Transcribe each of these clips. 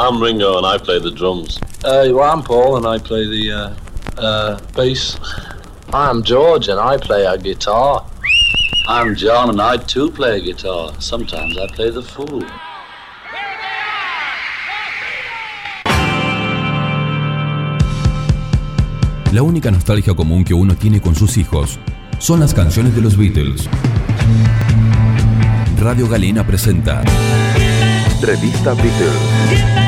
I'm Ringo and I play the drums. Uh, well, I'm Paul and I play the uh, uh, bass. I'm George and I play a guitar. I'm John and I too play a guitar. Sometimes I play the fool. La única nostalgia común que uno tiene con sus hijos son las canciones de los Beatles. Radio Galena presenta Revista Beatles.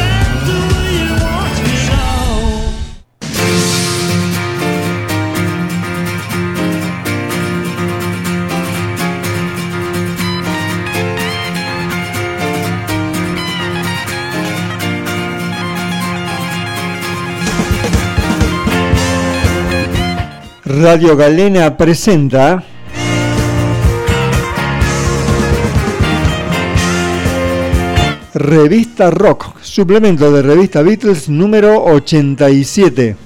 Radio Galena presenta Revista Rock, suplemento de revista Beatles número 87.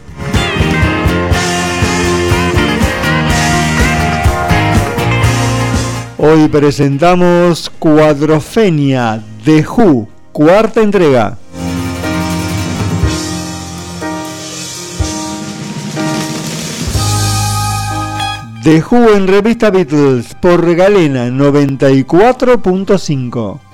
Hoy presentamos Cuadrofenia de Who, cuarta entrega. The Who en Revista Beatles por Galena 94.5.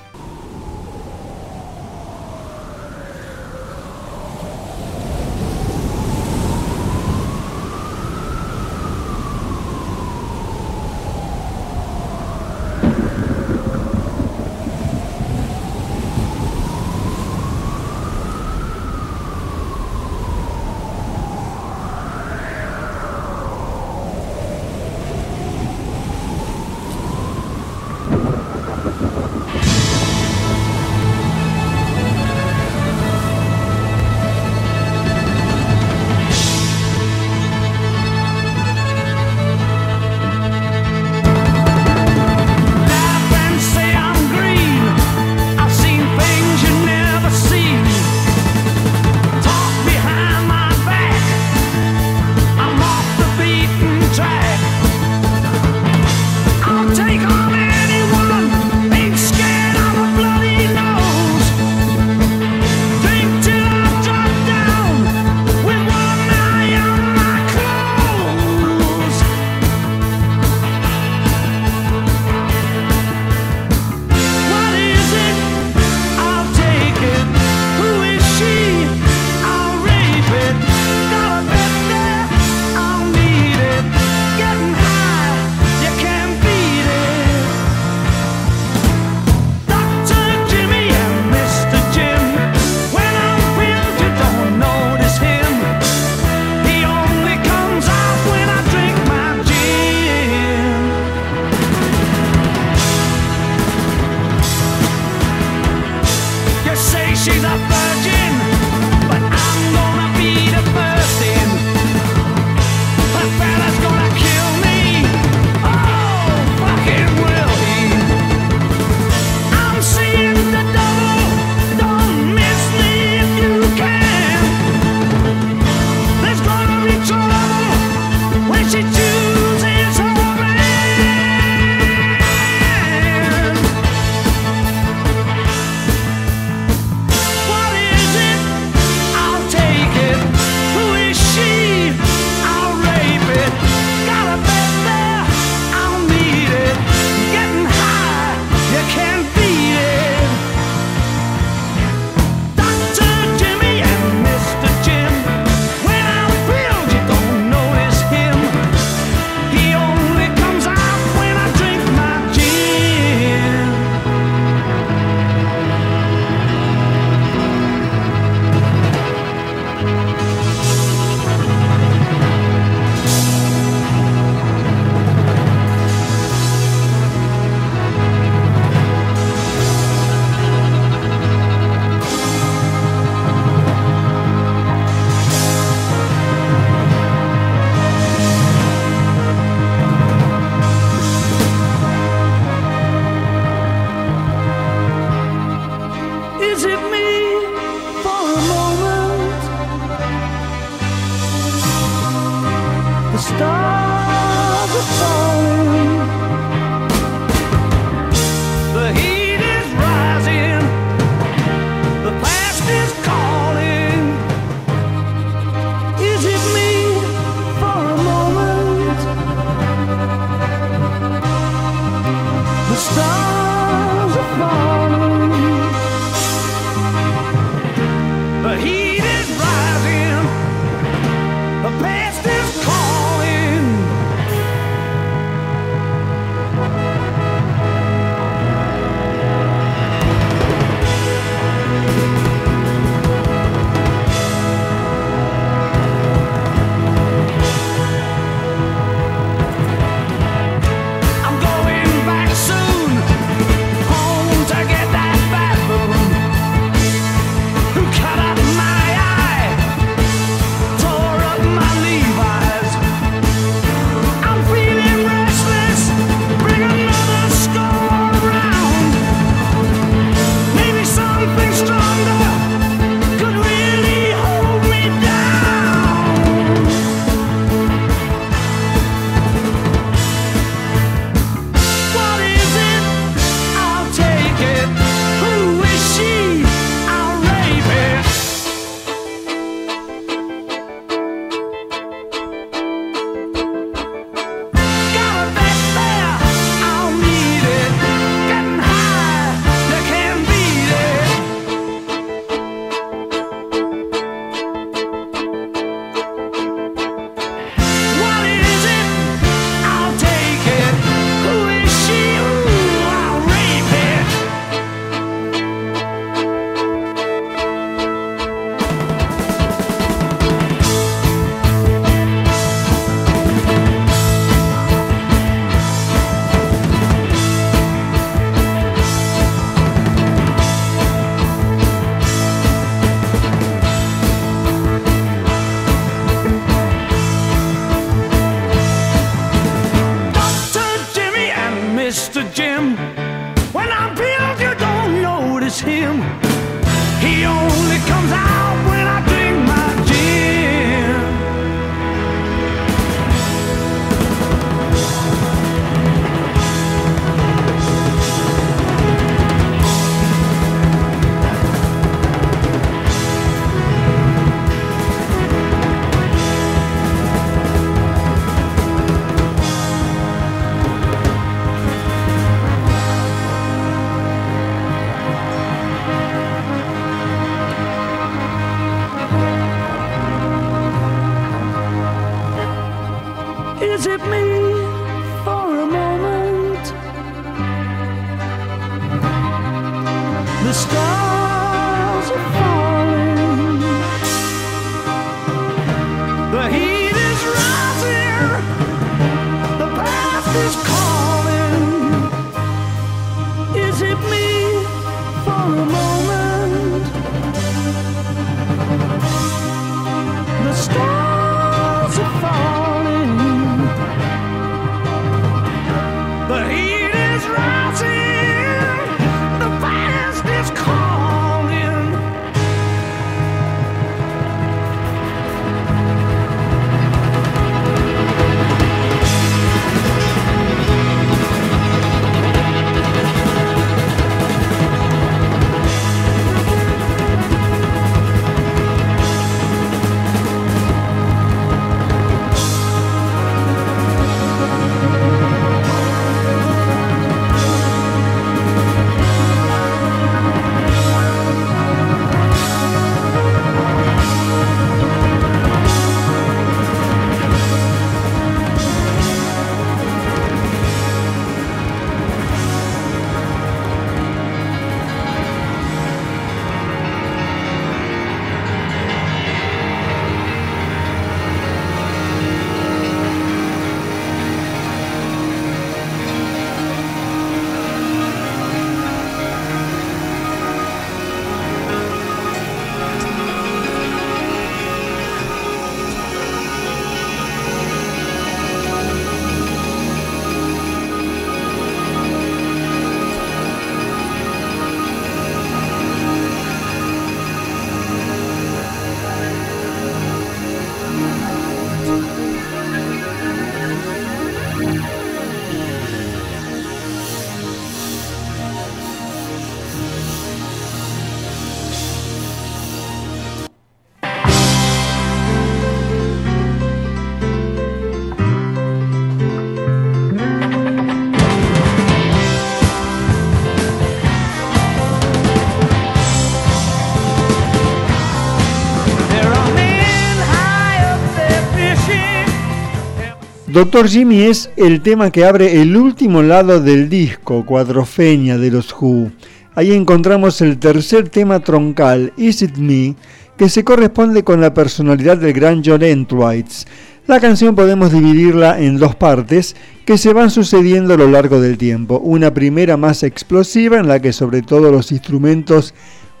Doctor Jimmy es el tema que abre el último lado del disco, Cuadrofeña de los Who. Ahí encontramos el tercer tema troncal, Is It Me, que se corresponde con la personalidad del gran John Entwistle. La canción podemos dividirla en dos partes que se van sucediendo a lo largo del tiempo. Una primera más explosiva en la que sobre todo los instrumentos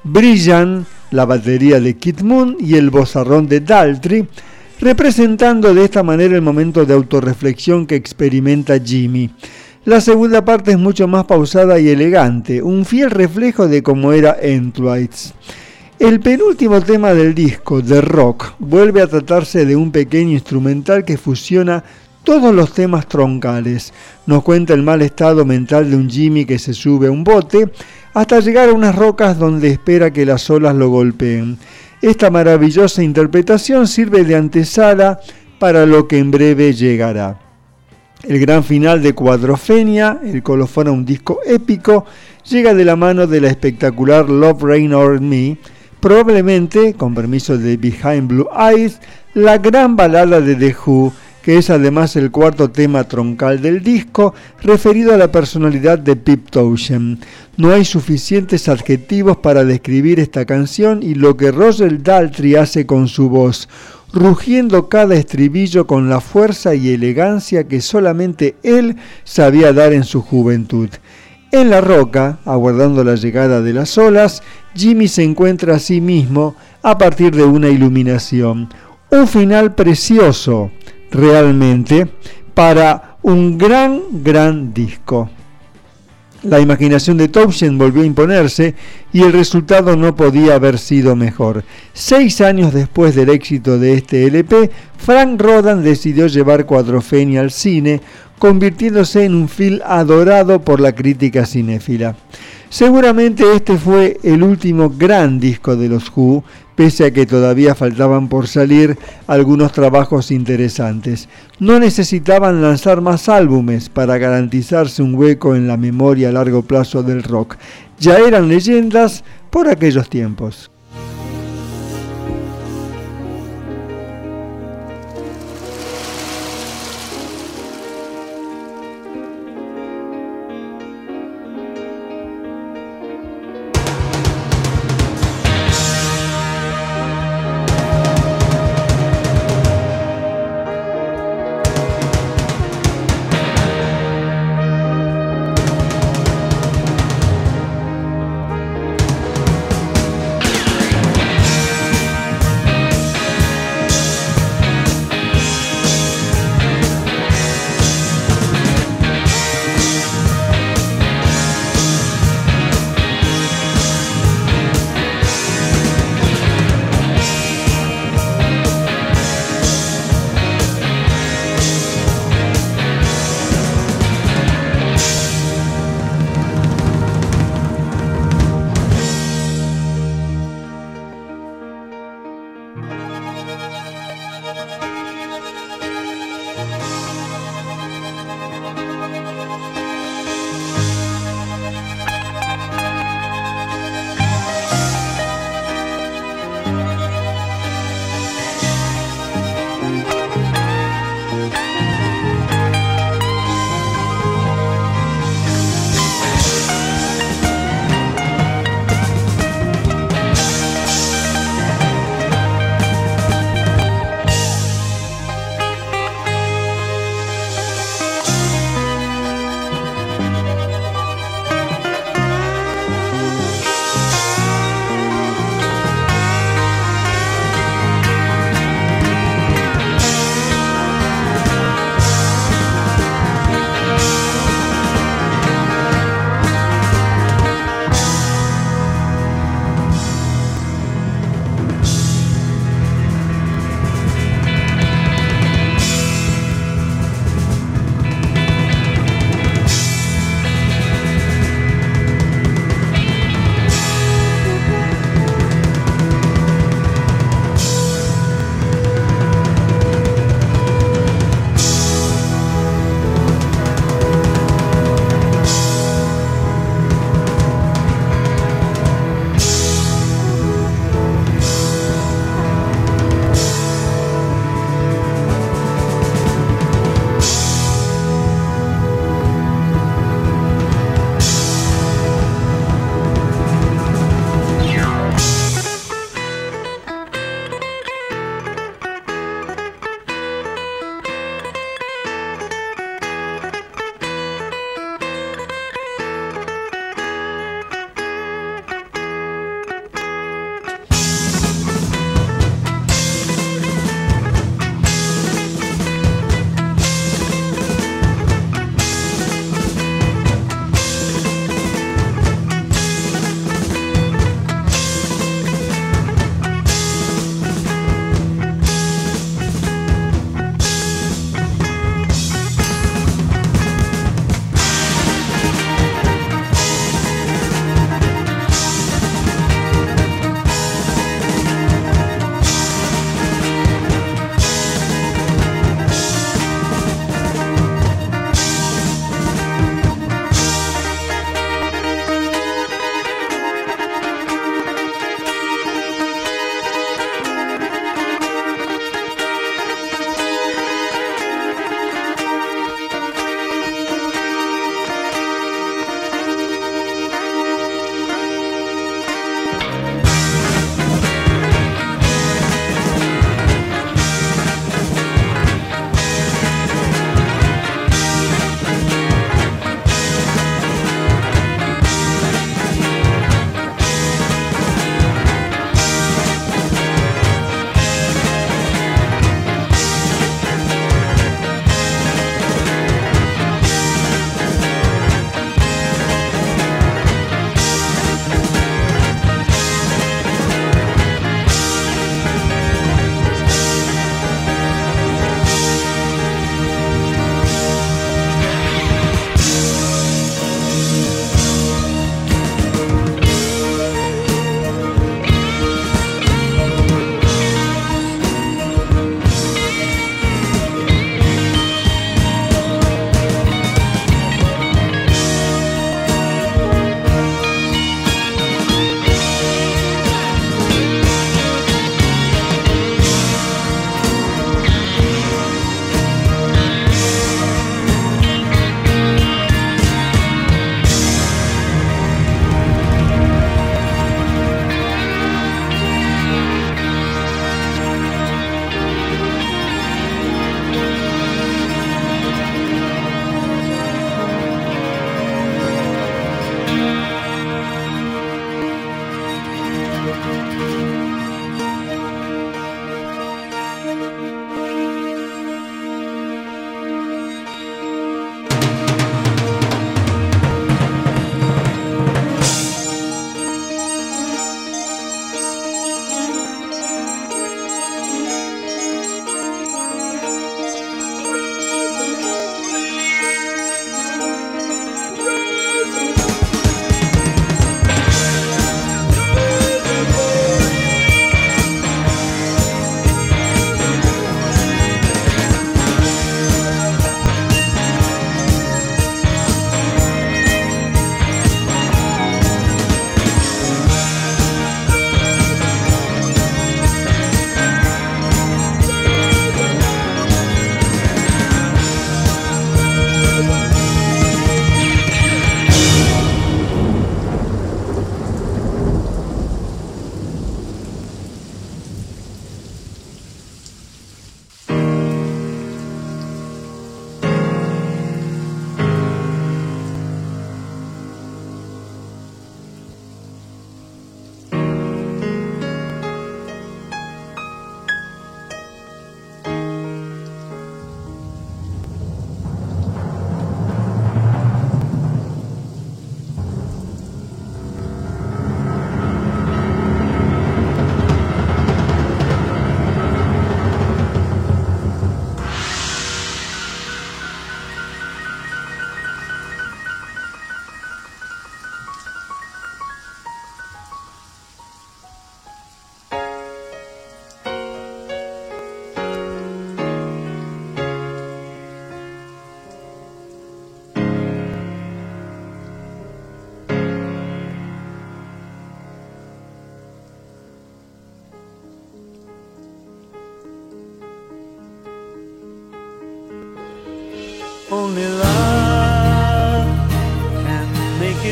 brillan, la batería de Kid Moon y el bozarrón de Daltrey, representando de esta manera el momento de autorreflexión que experimenta Jimmy. La segunda parte es mucho más pausada y elegante, un fiel reflejo de cómo era Entwistle. El penúltimo tema del disco, The Rock, vuelve a tratarse de un pequeño instrumental que fusiona todos los temas troncales. Nos cuenta el mal estado mental de un Jimmy que se sube a un bote hasta llegar a unas rocas donde espera que las olas lo golpeen. Esta maravillosa interpretación sirve de antesala para lo que en breve llegará. El gran final de Cuadrofenia, el colofón a un disco épico, llega de la mano de la espectacular Love Rain on Me, probablemente, con permiso de Behind Blue Eyes, la gran balada de The Who, que es además el cuarto tema troncal del disco, referido a la personalidad de Pip Townshend. No hay suficientes adjetivos para describir esta canción y lo que Roger Daltrey hace con su voz, rugiendo cada estribillo con la fuerza y elegancia que solamente él sabía dar en su juventud. En la roca, aguardando la llegada de las olas, Jimmy se encuentra a sí mismo a partir de una iluminación. Un final precioso, realmente, para un gran, gran disco. La imaginación de Townshend volvió a imponerse y el resultado no podía haber sido mejor. Seis años después del éxito de este LP, Frank Rodan decidió llevar Cuadrofenia al cine, convirtiéndose en un film adorado por la crítica cinéfila. Seguramente este fue el último gran disco de los Who, pese a que todavía faltaban por salir algunos trabajos interesantes. No necesitaban lanzar más álbumes para garantizarse un hueco en la memoria a largo plazo del rock. Ya eran leyendas por aquellos tiempos.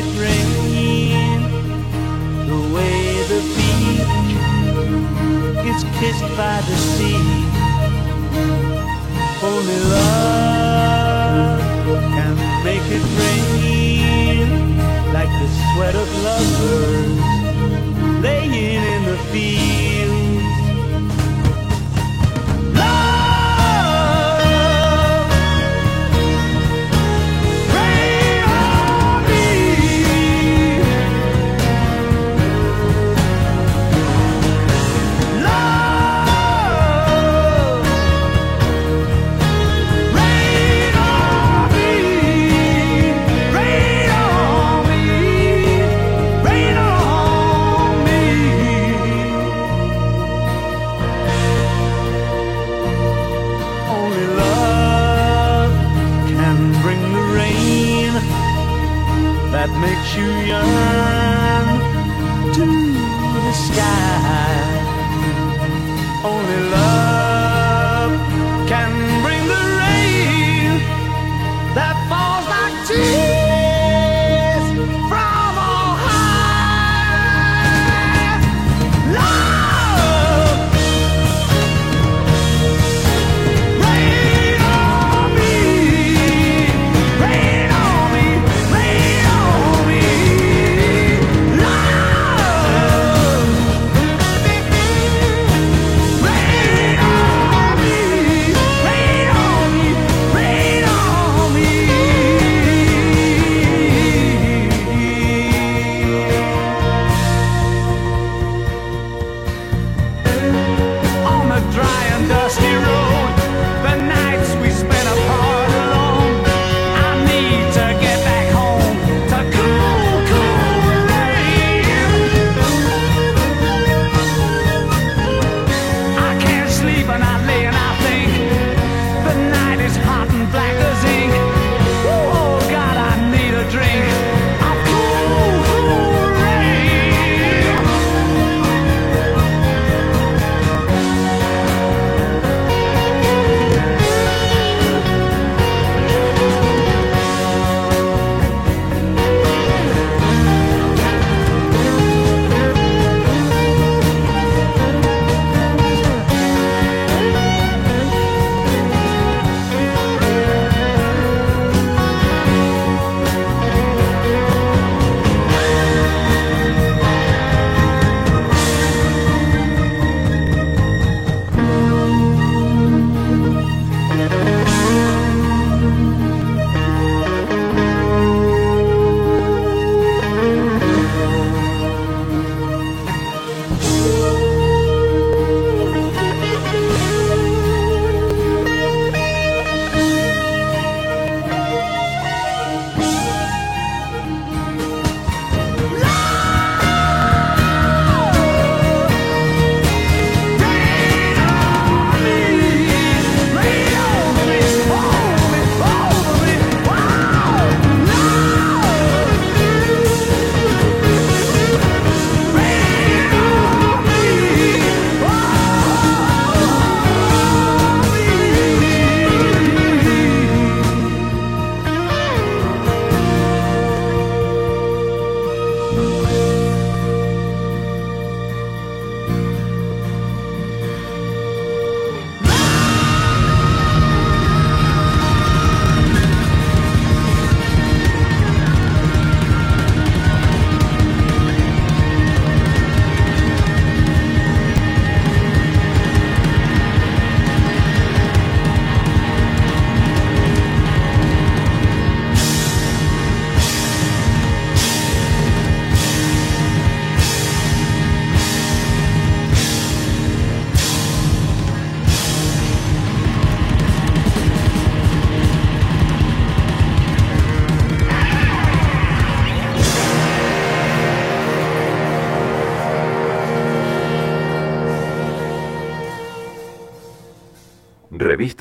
It rain the way the beach is kissed by the sea.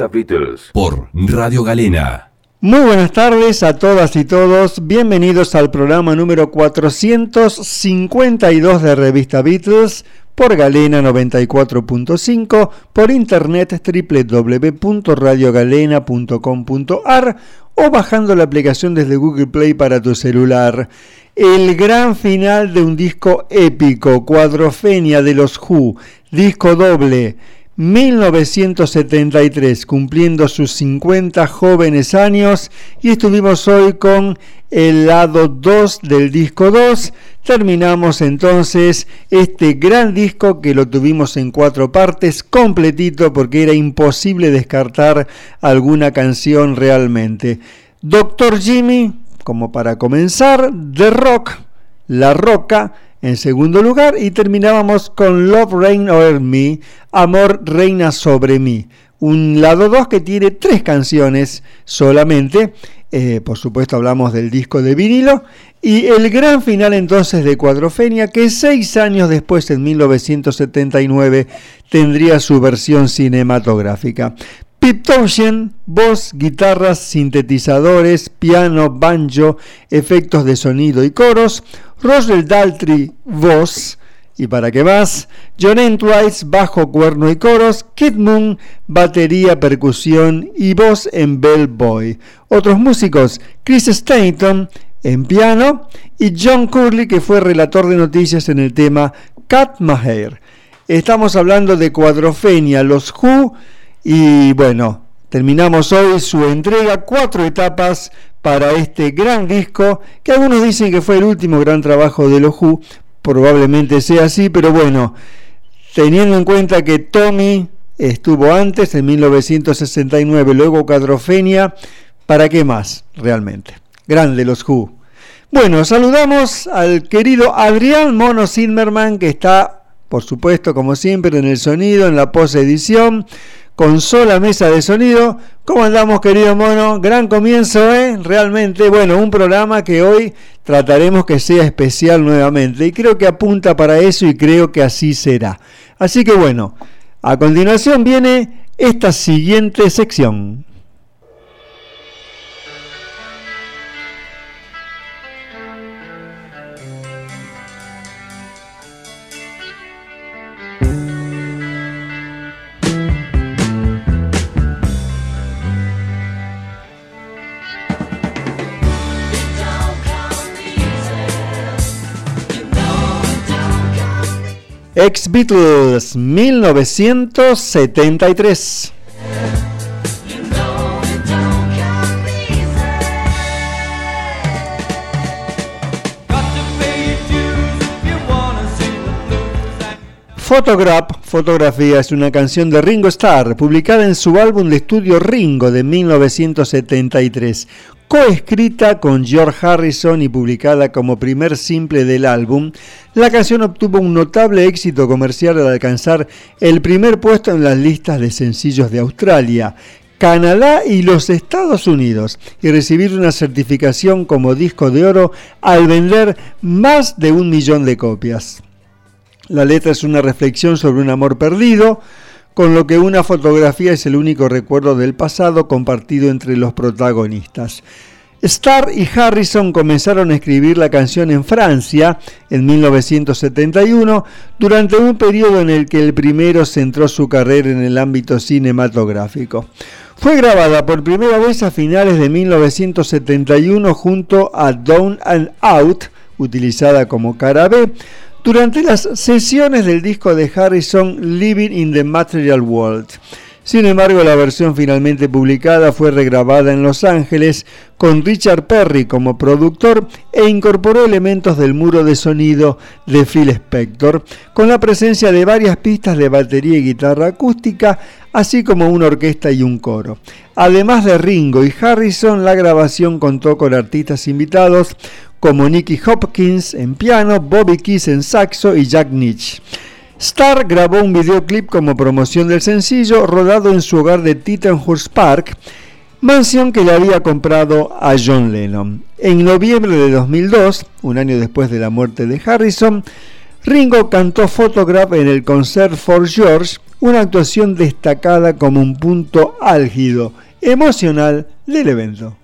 Beatles por Radio Galena. Muy buenas tardes a todas y todos, bienvenidos al programa número 452 de Revista Beatles por Galena 94.5, por internet www.radiogalena.com.ar o bajando la aplicación desde Google Play para tu celular. El gran final de un disco épico, Cuadrofenia de los Who, disco doble, 1973, cumpliendo sus 50 jóvenes años, y estuvimos hoy con el lado 2 del disco 2. Terminamos entonces este gran disco que lo tuvimos en cuatro partes, completito, porque era imposible descartar alguna canción realmente. Doctor Jimmy, como para comenzar, The Rock, La Roca, en segundo lugar y terminábamos con Love Reign Over Me, Amor Reina Sobre Mí, un lado 2 que tiene tres canciones solamente, eh, por supuesto hablamos del disco de vinilo, y el gran final entonces de Cuadrofenia que seis años después, en 1979, tendría su versión cinematográfica. Pip voz, guitarras, sintetizadores, piano, banjo, efectos de sonido y coros. Roger Daltrey, voz. Y para qué más, John Entwise, bajo, cuerno y coros, Kid Moon, batería, percusión y voz en Bellboy. Otros músicos, Chris Stanton en piano y John Curley que fue relator de noticias en el tema Cat Maher. Estamos hablando de Cuadrofenia, los Who y bueno, terminamos hoy su entrega, cuatro etapas para este gran disco, que algunos dicen que fue el último gran trabajo de los Who, probablemente sea así, pero bueno, teniendo en cuenta que Tommy estuvo antes, en 1969, luego Cuadrofenia, ¿para qué más realmente? Grande los Who. Bueno, saludamos al querido Adrián Mono Zimmerman, que está, por supuesto, como siempre, en el sonido, en la post edición con sola mesa de sonido. ¿Cómo andamos, querido mono? Gran comienzo, ¿eh? Realmente, bueno, un programa que hoy trataremos que sea especial nuevamente. Y creo que apunta para eso y creo que así será. Así que bueno, a continuación viene esta siguiente sección. Ex Beatles 1973. Photograph, Fotografía es una canción de Ringo Starr, publicada en su álbum de estudio Ringo de 1973, coescrita con George Harrison y publicada como primer simple del álbum, la canción obtuvo un notable éxito comercial al alcanzar el primer puesto en las listas de sencillos de Australia, Canadá y los Estados Unidos y recibir una certificación como disco de oro al vender más de un millón de copias. La letra es una reflexión sobre un amor perdido, con lo que una fotografía es el único recuerdo del pasado compartido entre los protagonistas. Starr y Harrison comenzaron a escribir la canción en Francia en 1971, durante un periodo en el que el primero centró su carrera en el ámbito cinematográfico. Fue grabada por primera vez a finales de 1971 junto a Down and Out, utilizada como cara B, durante las sesiones del disco de Harrison Living in the Material World. Sin embargo, la versión finalmente publicada fue regrabada en Los Ángeles con Richard Perry como productor e incorporó elementos del muro de sonido de Phil Spector, con la presencia de varias pistas de batería y guitarra acústica, así como una orquesta y un coro. Además de Ringo y Harrison, la grabación contó con artistas invitados como Nicky Hopkins en piano, Bobby Keys en saxo y Jack Nitch. Starr grabó un videoclip como promoción del sencillo rodado en su hogar de Tittenhurst Park, mansión que le había comprado a John Lennon. En noviembre de 2002, un año después de la muerte de Harrison, Ringo cantó Photograph en el Concert for George, una actuación destacada como un punto álgido, emocional del evento.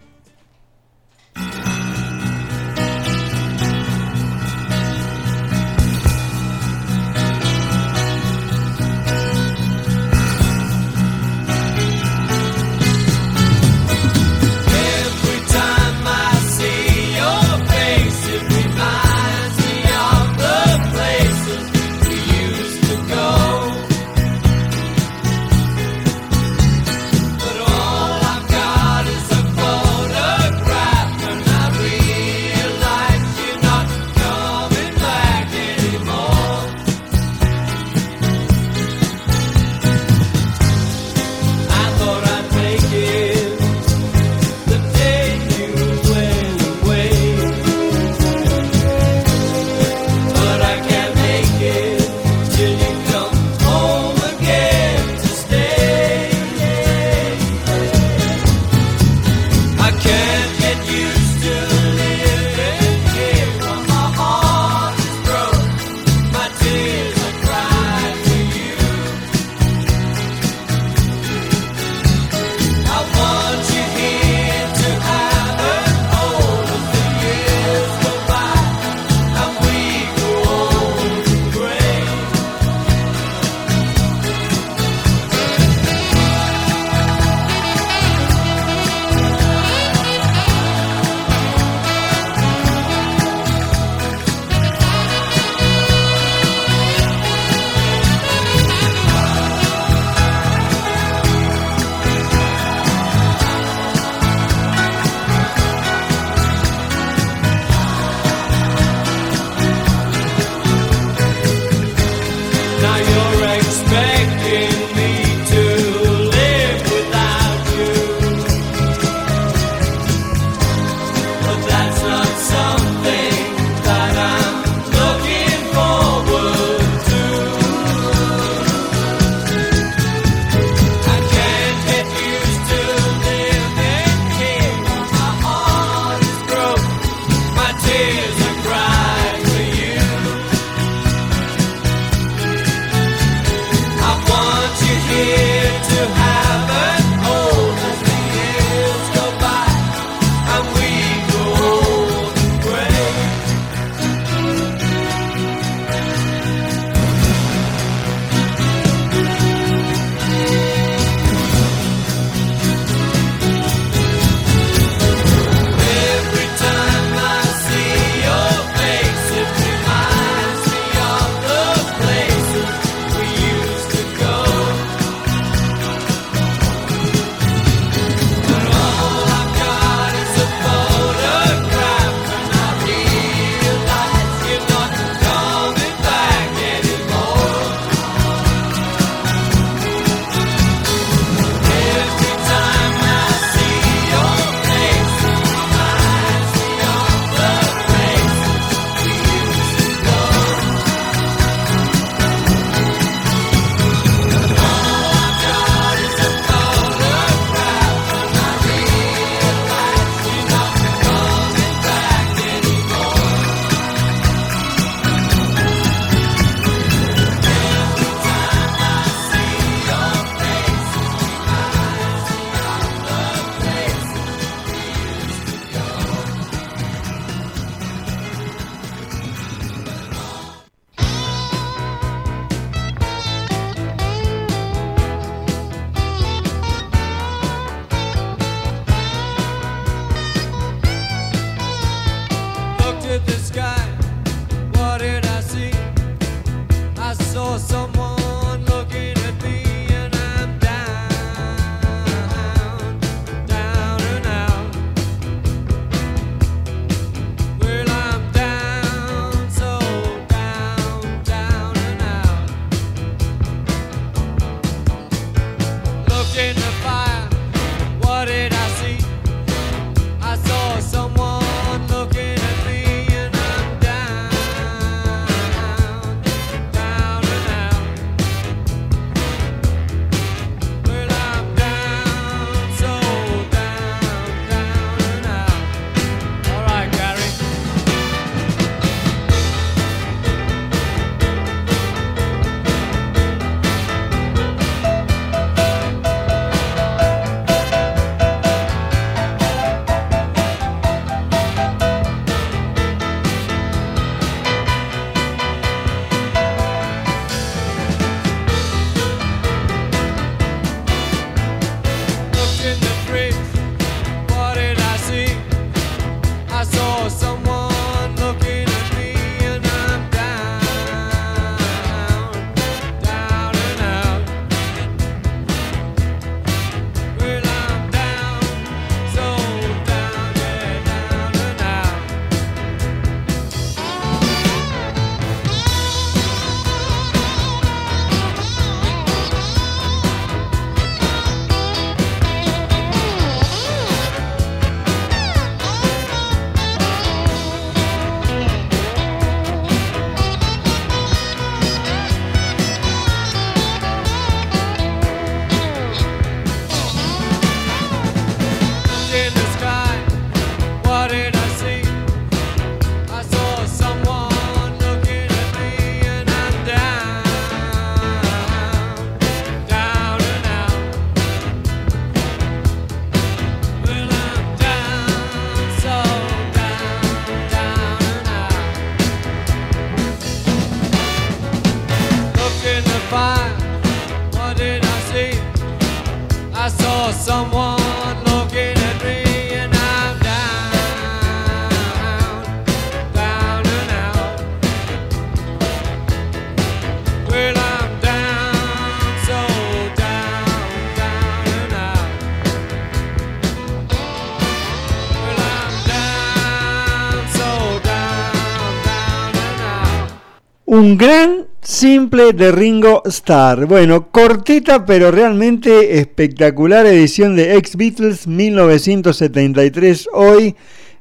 Un gran Simple de Ringo Starr. Bueno, cortita pero realmente espectacular edición de Ex Beatles 1973 hoy,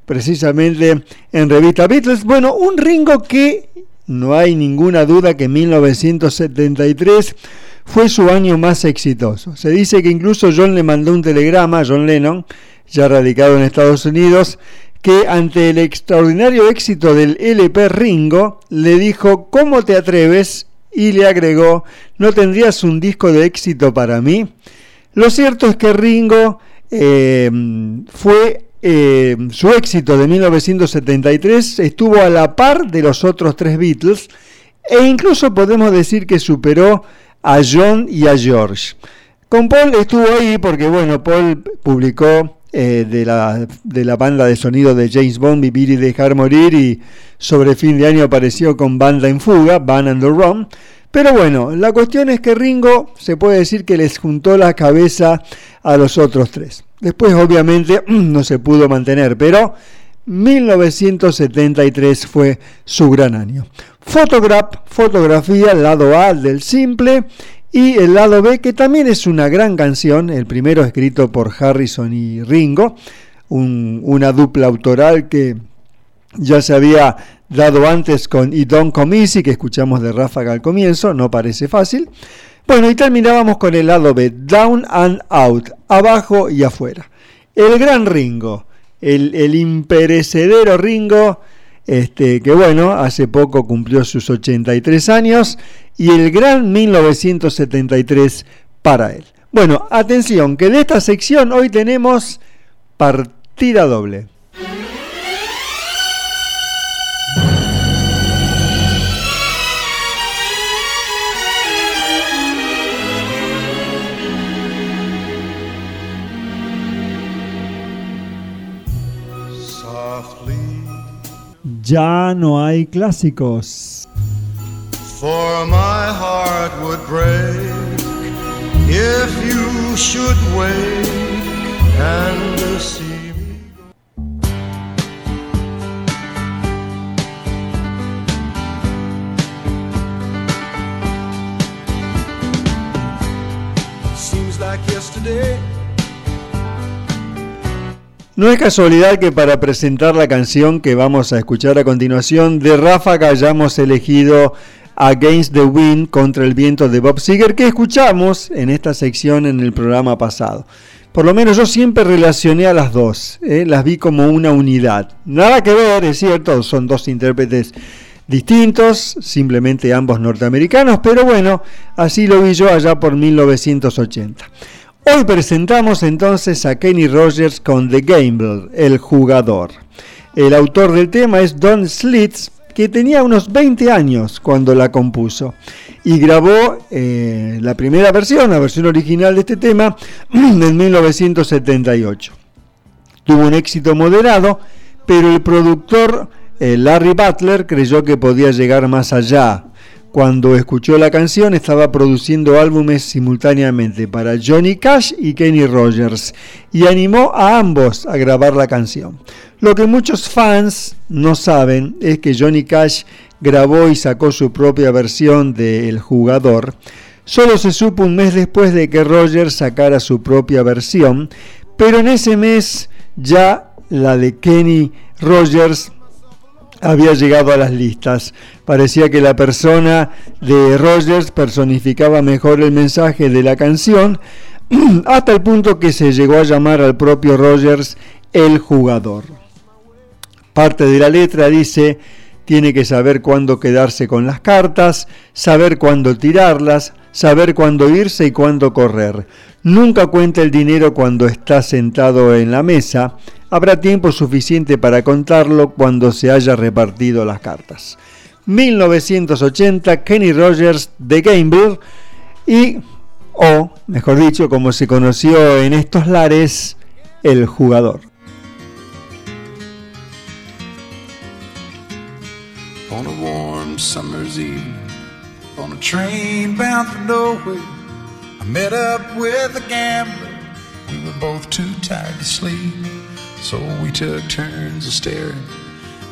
precisamente en revista Beatles. Bueno, un Ringo que no hay ninguna duda que 1973 fue su año más exitoso. Se dice que incluso John le mandó un telegrama a John Lennon, ya radicado en Estados Unidos, que ante el extraordinario éxito del LP Ringo, le dijo, ¿cómo te atreves? Y le agregó, ¿no tendrías un disco de éxito para mí? Lo cierto es que Ringo eh, fue eh, su éxito de 1973 estuvo a la par de los otros tres Beatles e incluso podemos decir que superó a John y a George. Con Paul estuvo ahí porque, bueno, Paul publicó eh, de, la, de, la, banda de sonido de James Bond, Vivir y Dejar Morir, y sobre fin de año apareció con Banda en Fuga, Band and the Run. Pero bueno, la cuestión es que Ringo se puede decir que les juntó la cabeza a los otros tres. Después obviamente no se pudo mantener, pero 1973 fue su gran año. Photograph, fotografía, lado A del simple, y el lado B, que también es una gran canción, el primero escrito por Harrison y Ringo, una dupla autoral que ya se había dado antes con Y Don't Come Easy, que escuchamos de Ráfaga al comienzo, no parece fácil. Bueno, y terminábamos con el lado B, Down and Out, abajo y afuera. El gran Ringo, el, el imperecedero Ringo, este, que bueno, hace poco cumplió sus 83 años y el gran 1973 para él. Bueno, atención, que de esta sección hoy tenemos partida doble. Ya no hay clásicos. For my heart would break if you should wake and see me. Seems like yesterday. No es casualidad que para presentar la canción que vamos a escuchar a continuación de Ráfaga hayamos elegido Against the Wind contra el viento de Bob Seger que escuchamos en esta sección en el programa pasado. Por lo menos yo siempre relacioné a las dos, ¿eh? las vi como una unidad. Nada que ver, es cierto, son dos intérpretes distintos, simplemente ambos norteamericanos, pero bueno, así lo vi yo allá por 1980. Hoy presentamos entonces a Kenny Rogers con The Gambler, el jugador. El autor del tema es Don Slits, que tenía unos 20 años cuando la compuso y grabó eh, la primera versión, la versión original de este tema, en 1978. Tuvo un éxito moderado, pero el productor eh, Larry Butler creyó que podía llegar más allá cuando escuchó la canción estaba produciendo álbumes simultáneamente para Johnny Cash y Kenny Rogers y animó a ambos a grabar la canción. Lo que muchos fans no saben es que Johnny Cash grabó y sacó su propia versión de El Jugador. Solo se supo un mes después de que Rogers sacara su propia versión, pero en ese mes ya la de Kenny Rogers había llegado a las listas. Parecía que la persona de Rogers personificaba mejor el mensaje de la canción, hasta el punto que se llegó a llamar al propio Rogers el jugador. Parte de la letra dice, tiene que saber cuándo quedarse con las cartas, saber cuándo tirarlas, saber cuándo irse y cuándo correr. Nunca cuenta el dinero cuando está sentado en la mesa, habrá tiempo suficiente para contarlo cuando se haya repartido las cartas. 1980, Kenny Rogers de Gamble y, o mejor dicho, como se conoció en estos lares, el jugador. On a warm summer's eve, on a train bound for nowhere, I met up with a gambler. We were both too tired to sleep. So we took turns of staring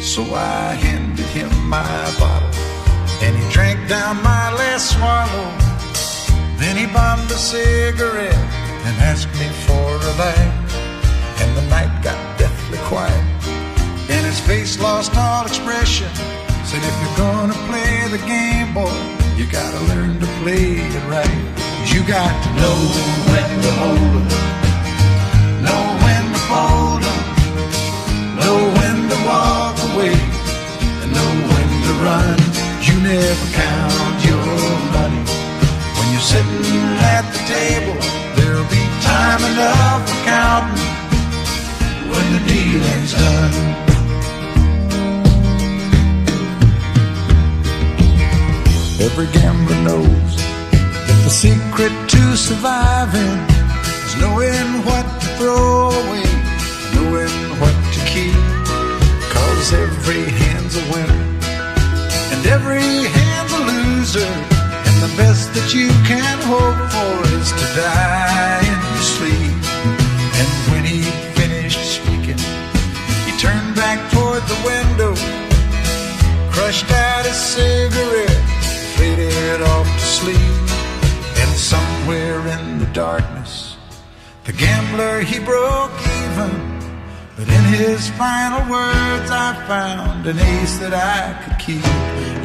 So I handed him my bottle and he drank down my last swallow. Then he bummed a cigarette and asked me for a light. And the night got deathly quiet. And his face lost all expression. Said, if you're gonna play the game, boy, you gotta learn to play it right. You got to know when to hold 'em, know when to fold 'em, know when to walk away, and know when to run. You never count your money when you're sitting at the table. There'll be time enough for counting when the dealing's done. Every gambler knows that the secret to surviving is knowing what to throw away, Cause every hand's a winner and every hand's a loser. And the best that you can hope for is to die in your sleep. And when he finished speaking, he turned back toward the window, crushed out his cigarette, faded off to sleep. And somewhere in the darkness, the gambler he broke even. But in his final words, I found an ace that I could keep.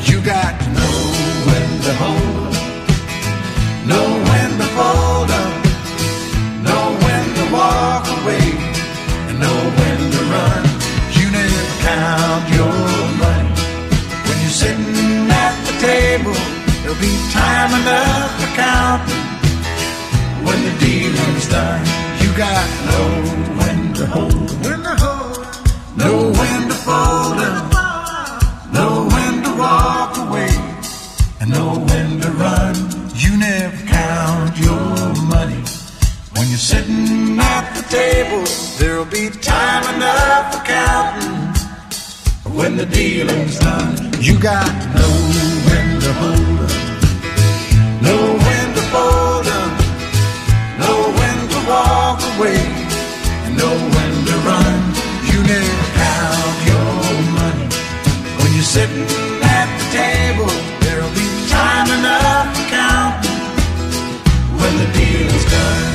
You got to know when to hold 'em, know when to fold 'em, know when to walk away, and know when to run. You never count your money when you're sitting at the table. There'll be time enough to counting when the dealing's done. You got to know when to hold 'em, when to hold 'em, know when to fold 'em, know when to walk away, and know when to run. You never count your money when you're sitting at the table. There'll be time enough for counting when the dealing's done. You got know when to hold 'em, know when to fold fold 'em, know when to walk away, know when to run. You count your money when you're sitting at the table. There'll be time enough for counting when the dealing's done.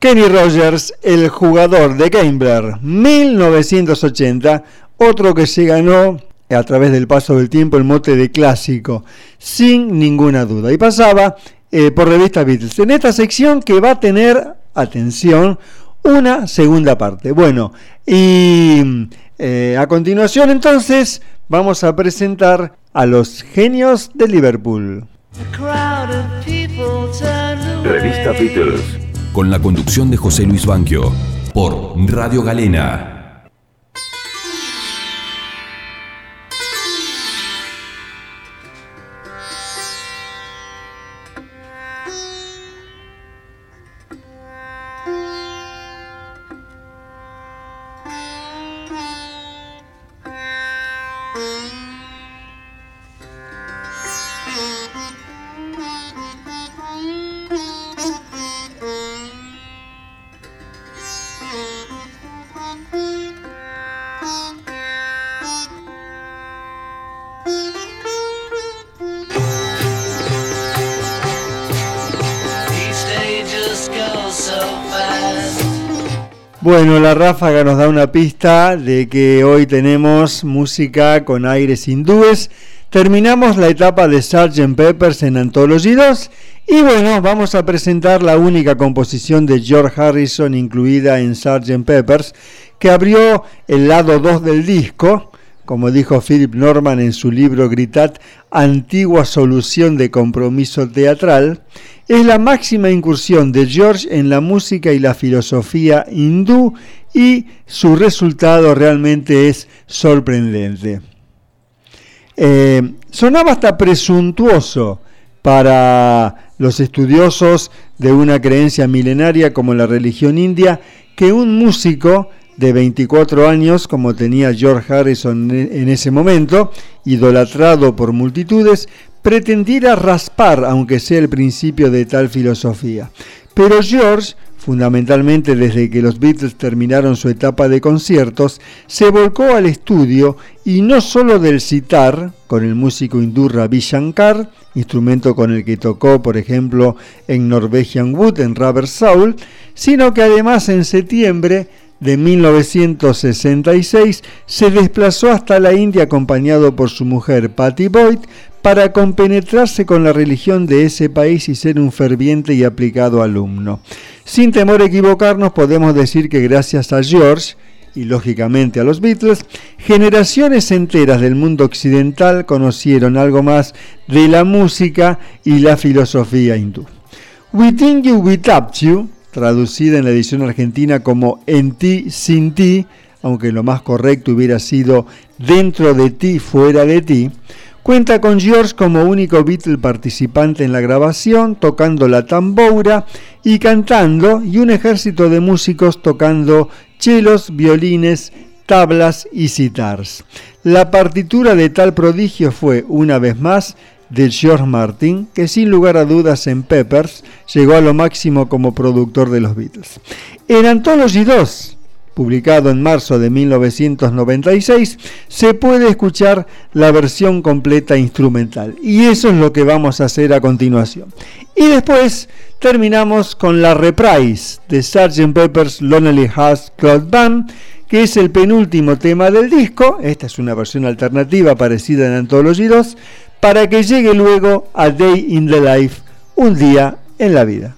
Kenny Rogers, el jugador de Gambler 1980, otro que se ganó a través del paso del tiempo el mote de clásico, sin ninguna duda. Y pasaba eh, por revista Beatles. En esta sección que va a tener, atención, una segunda parte. Bueno, y eh, a continuación entonces vamos a presentar a los genios de Liverpool. Revista Beatles. Con la conducción de José Luis Banquio. Por Radio Galena. Bueno, la ráfaga nos da una pista de que hoy tenemos música con aires hindúes. Terminamos la etapa de Sgt. Peppers en Anthology 2 y bueno, vamos a presentar la única composición de George Harrison incluida en Sgt. Peppers que abrió el lado 2 del disco, como dijo Philip Norman en su libro Gritat, antigua solución de compromiso teatral, es la máxima incursión de George en la música y la filosofía hindú y su resultado realmente es sorprendente. Eh, sonaba hasta presuntuoso para los estudiosos de una creencia milenaria como la religión india que un músico de 24 años, como tenía George Harrison en ese momento, idolatrado por multitudes, pretendiera raspar, aunque sea el principio de tal filosofía. Pero George, fundamentalmente desde que los Beatles terminaron su etapa de conciertos, se volcó al estudio y no solo del citar, con el músico hindú Ravi Shankar, instrumento con el que tocó, por ejemplo, en Norwegian Wood, en Rubber Soul, sino que además en septiembre de 1966 se desplazó hasta la India acompañado por su mujer Patty Boyd para compenetrarse con la religión de ese país y ser un ferviente y aplicado alumno. Sin temor a equivocarnos, podemos decir que gracias a George, y lógicamente a los Beatles, generaciones enteras del mundo occidental conocieron algo más de la música y la filosofía hindú. Within You, Without You, traducida en la edición argentina como En ti, sin ti, aunque lo más correcto hubiera sido Dentro de ti, fuera de ti, Cuenta con George como único Beatle participante en la grabación, tocando la tamboura y cantando, y un ejército de músicos tocando chelos, violines, tablas y citars. La partitura de tal prodigio fue, una vez más, de George Martin, que sin lugar a dudas en Peppers llegó a lo máximo como productor de los Beatles. En Anthology 2, publicado en marzo de 1996, se puede escuchar la versión completa instrumental. Y eso es lo que vamos a hacer a continuación. Y después terminamos con la reprise de Sgt. Pepper's Lonely Hearts Club Band, que es el penúltimo tema del disco. Esta es una versión alternativa parecida en Anthology 2, para que llegue luego a Day in the Life, un día en la vida.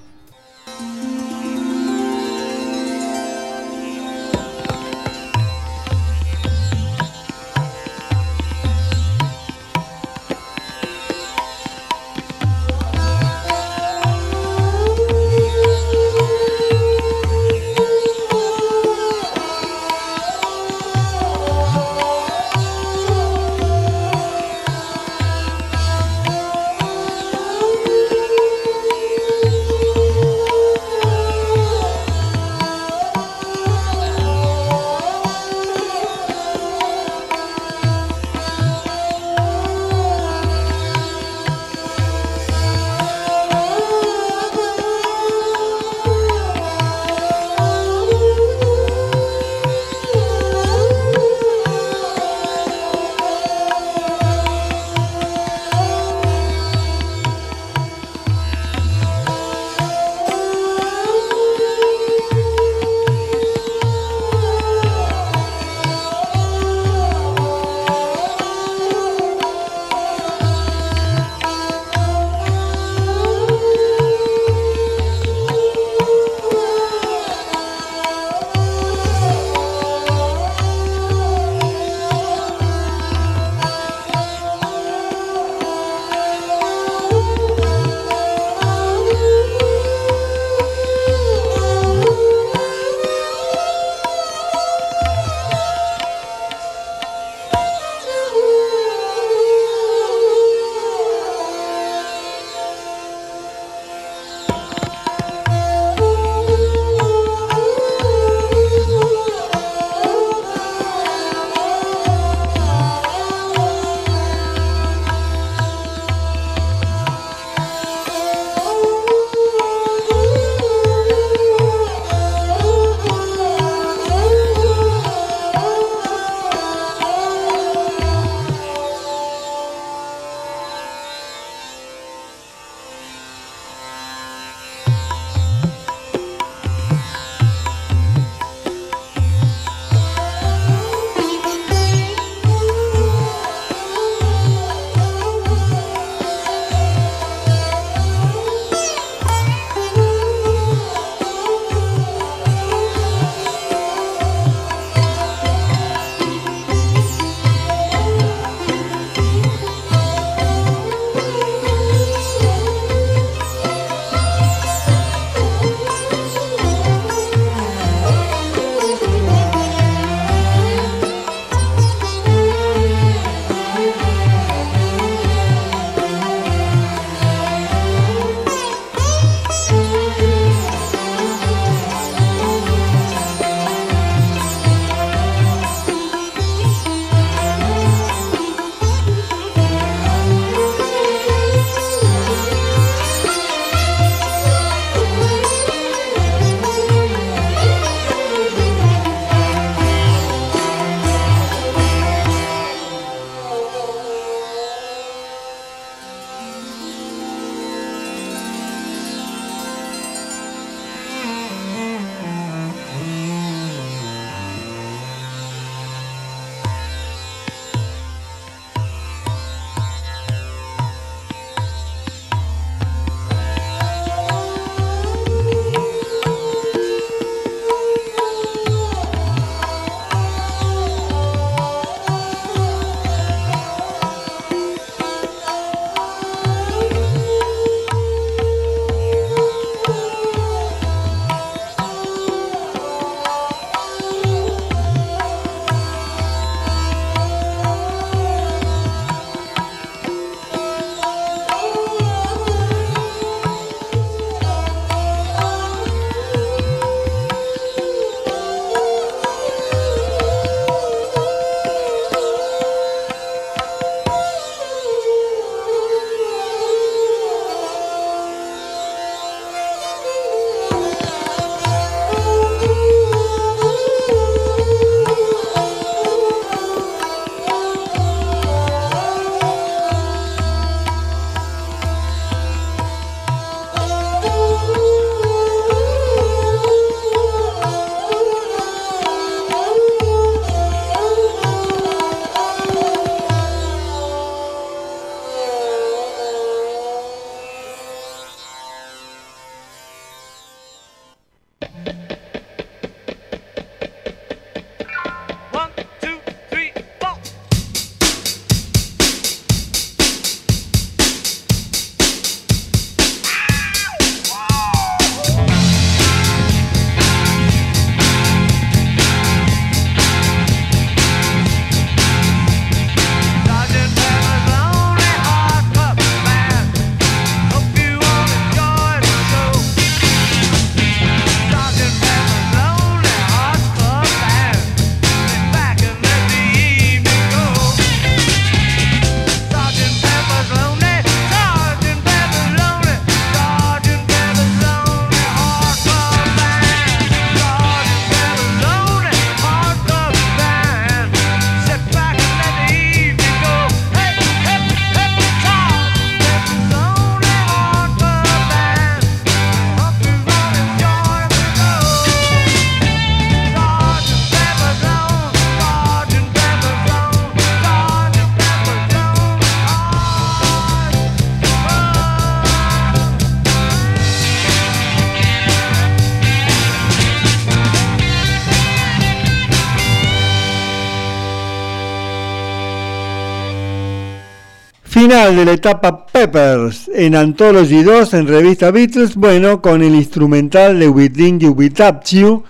Final de la etapa Peppers en Anthology 2 en revista Beatles, bueno, con el instrumental de Within You Without You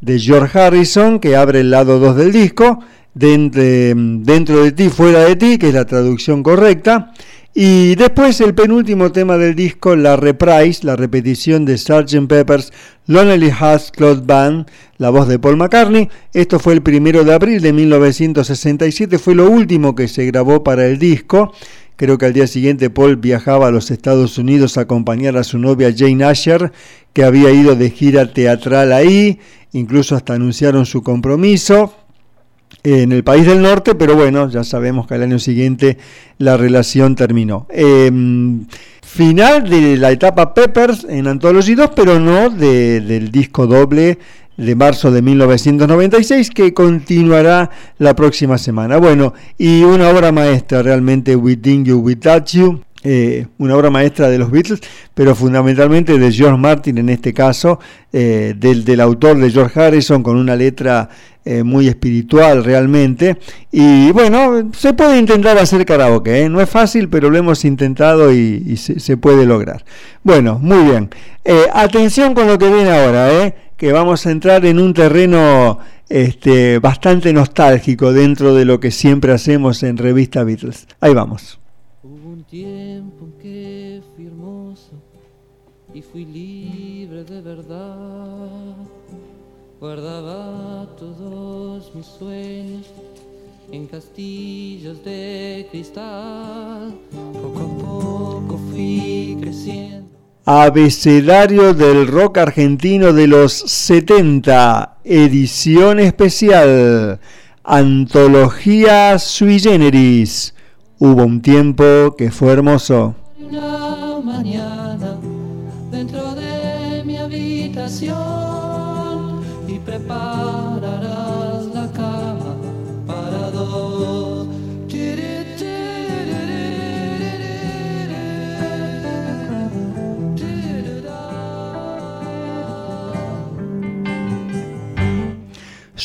de George Harrison que abre el lado 2 del disco, dentro, dentro de ti, fuera de ti, que es la traducción correcta. Y después el penúltimo tema del disco, la reprise, la repetición de Sgt. Pepper's Lonely Hearts Club Band, la voz de Paul McCartney. Esto fue el primero de abril de 1967, fue lo último que se grabó para el disco. Creo que al día siguiente Paul viajaba a los Estados Unidos a acompañar a su novia Jane Asher, que había ido de gira teatral ahí, incluso hasta anunciaron su compromiso en el país del norte, pero bueno, ya sabemos que al año siguiente la relación terminó. Em, final de la etapa Peppers en Anthology 2, pero no del disco doble de marzo de 1996 que continuará la próxima semana. Bueno, y una obra maestra realmente, Within You, Without You, eh, una obra maestra de los Beatles, pero fundamentalmente de George Martin en este caso, eh, del, del, autor de George Harrison, con una letra eh, muy espiritual realmente. Y bueno, se puede intentar hacer karaoke, no es fácil, pero lo hemos intentado y, se, se, puede lograr. Bueno, muy bien. atención con lo que viene ahora, que vamos a entrar en un terreno este, bastante nostálgico dentro de lo que siempre hacemos en Revista Beatles. Ahí vamos. Tiempo en que fui hermoso y fui libre de verdad. Guardaba todos mis sueños en castillos de cristal. Poco a poco fui creciendo. Abecedario del rock argentino de los 70, edición especial, antología sui generis. Hubo un tiempo que fue hermoso.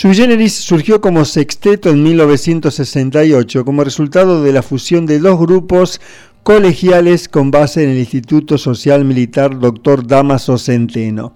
Sui Generis surgió como sexteto en 1968 como resultado de la fusión de dos grupos colegiales con base en el Instituto Social Militar Dr. Damaso Centeno.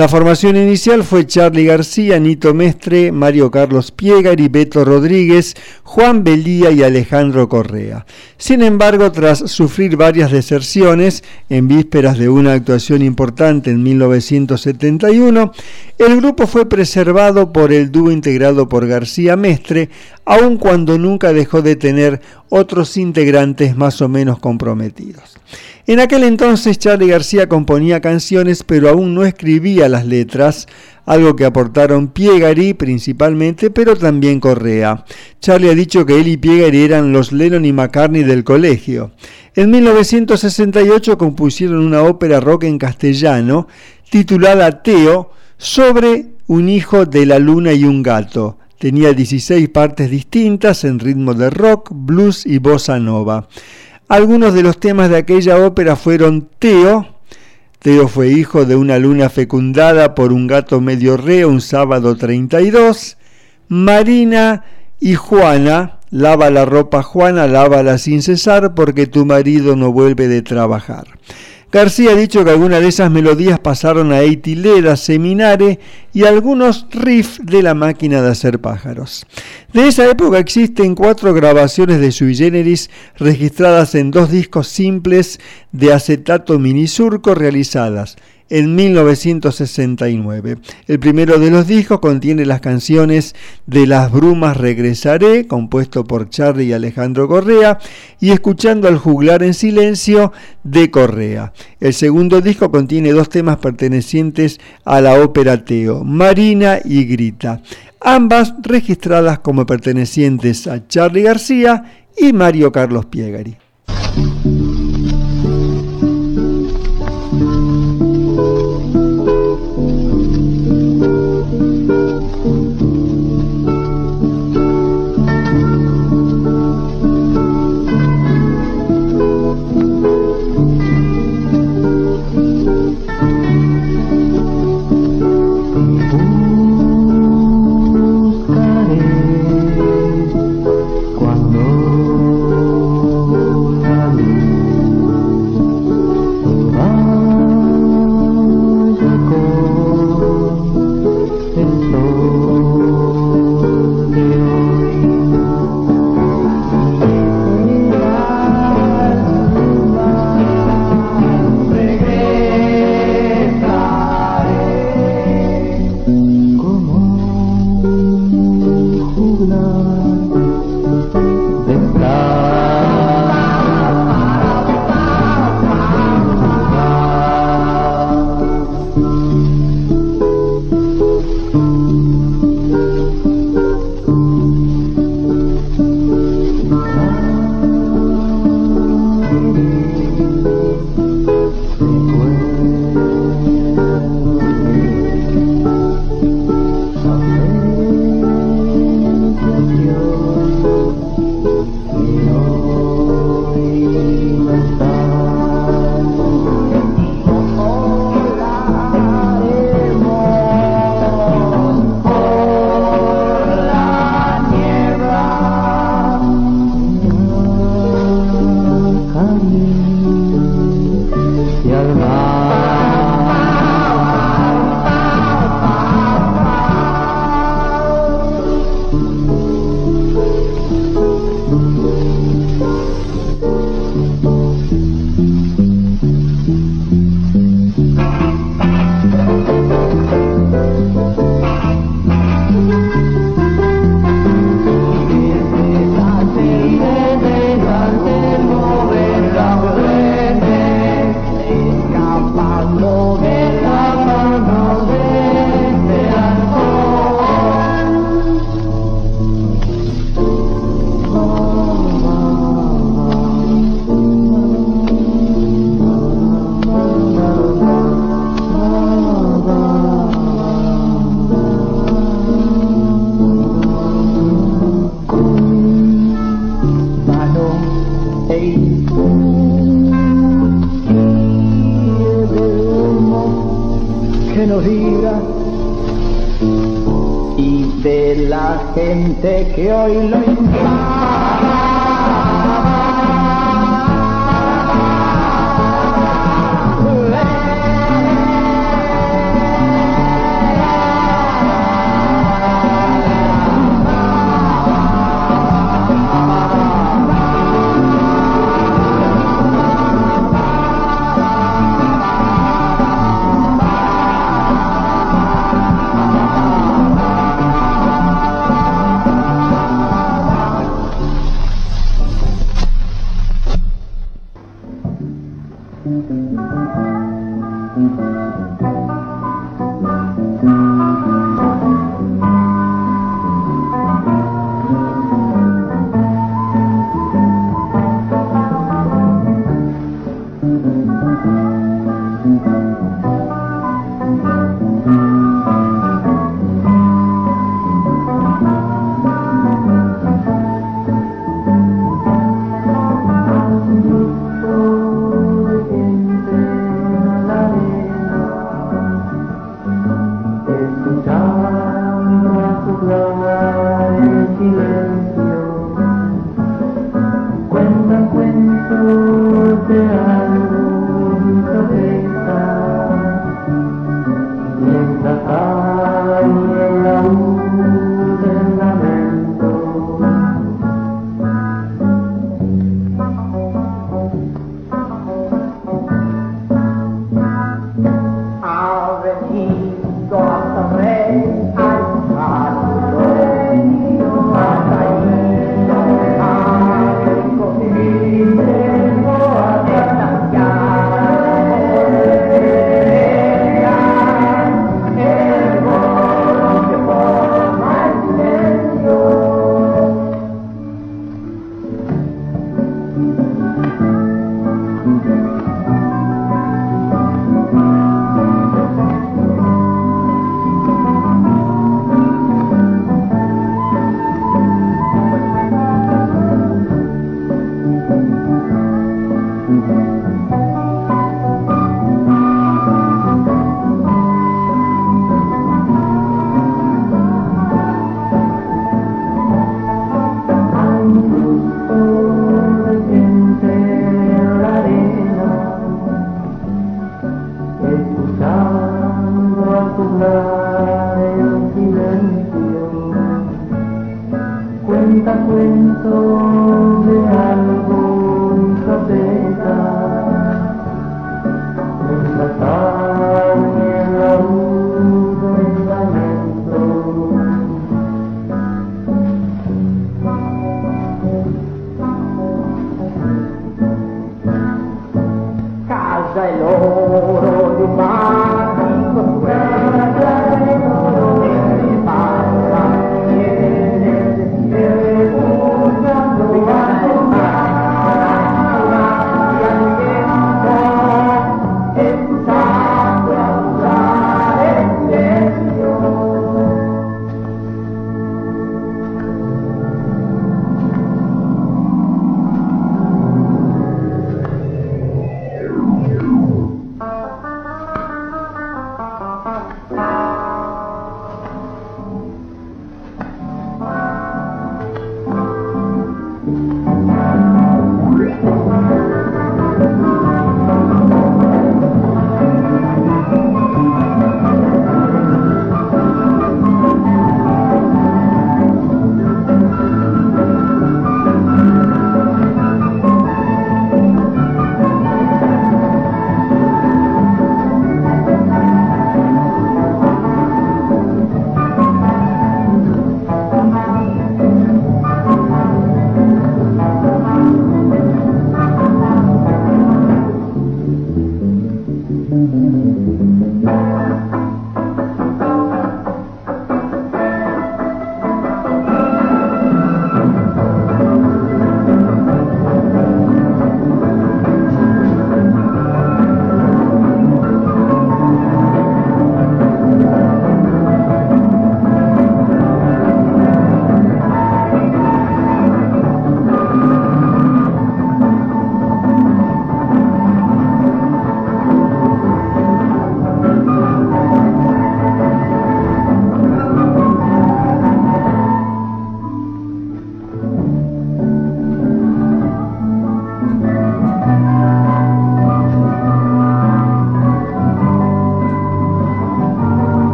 La formación inicial fue Charlie García, Nito Mestre, Mario Carlos Piegari, Beto Rodríguez, Juan Belía y Alejandro Correa. Sin embargo, tras sufrir varias deserciones en vísperas de una actuación importante en 1971, el grupo fue preservado por el dúo integrado por García Mestre, aun cuando nunca dejó de tener otros integrantes más o menos comprometidos. En aquel entonces Charlie García componía canciones pero aún no escribía las letras, algo que aportaron Piegari principalmente, pero también Correa. Charlie ha dicho que él y Piegari eran los Lennon y McCartney del colegio. En 1968 compusieron una ópera rock en castellano titulada Teo sobre un hijo de la luna y un gato. Tenía 16 partes distintas en ritmo de rock, blues y bossa nova. Algunos de los temas de aquella ópera fueron Teo. Teo fue hijo de una luna fecundada por un gato medio reo un sábado 32. Marina y Juana. Lava la ropa Juana, lávala sin cesar porque tu marido no vuelve de trabajar. García ha dicho que algunas de esas melodías pasaron a Eitileda, Seminare y algunos riffs de la máquina de hacer pájaros. De esa época existen cuatro grabaciones de sui generis registradas en dos discos simples de acetato minisurco realizadas en 1969. El primero de los discos contiene las canciones De las brumas regresaré, compuesto por Charlie y Alejandro Correa, y Escuchando al juglar en silencio de Correa. El segundo disco contiene dos temas pertenecientes a la ópera Teo, Marina y Grita, ambas registradas como pertenecientes a Charlie García y Mario Carlos Piegari. que nos diga y de la gente que hoy lo invade.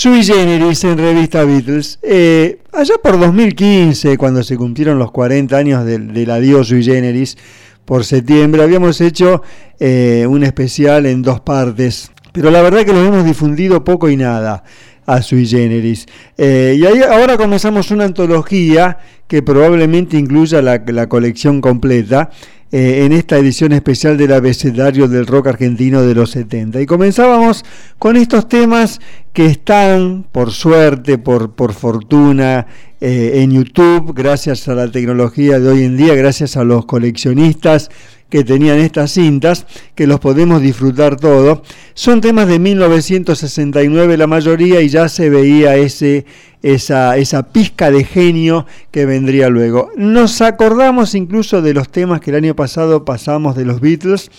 Sui Generis en revista Beatles. Eh, allá por 2015, cuando se cumplieron los 40 años del, del adiós Sui Generis, por septiembre, habíamos hecho eh, un especial en dos partes. Pero la verdad que lo hemos difundido poco y nada a Sui Generis. Eh, y ahí ahora comenzamos una antología que probablemente incluya la, la colección completa eh, en esta edición especial del abecedario del rock argentino de los 70. Y comenzábamos con estos temas que están, por suerte, por, por fortuna, eh, en YouTube, gracias a la tecnología de hoy en día, gracias a los coleccionistas que tenían estas cintas, que los podemos disfrutar todos. Son temas de 1969 la mayoría y ya se veía ese, esa, esa pizca de genio que vendría luego. Nos acordamos incluso de los temas que el año pasado pasamos de los Beatles,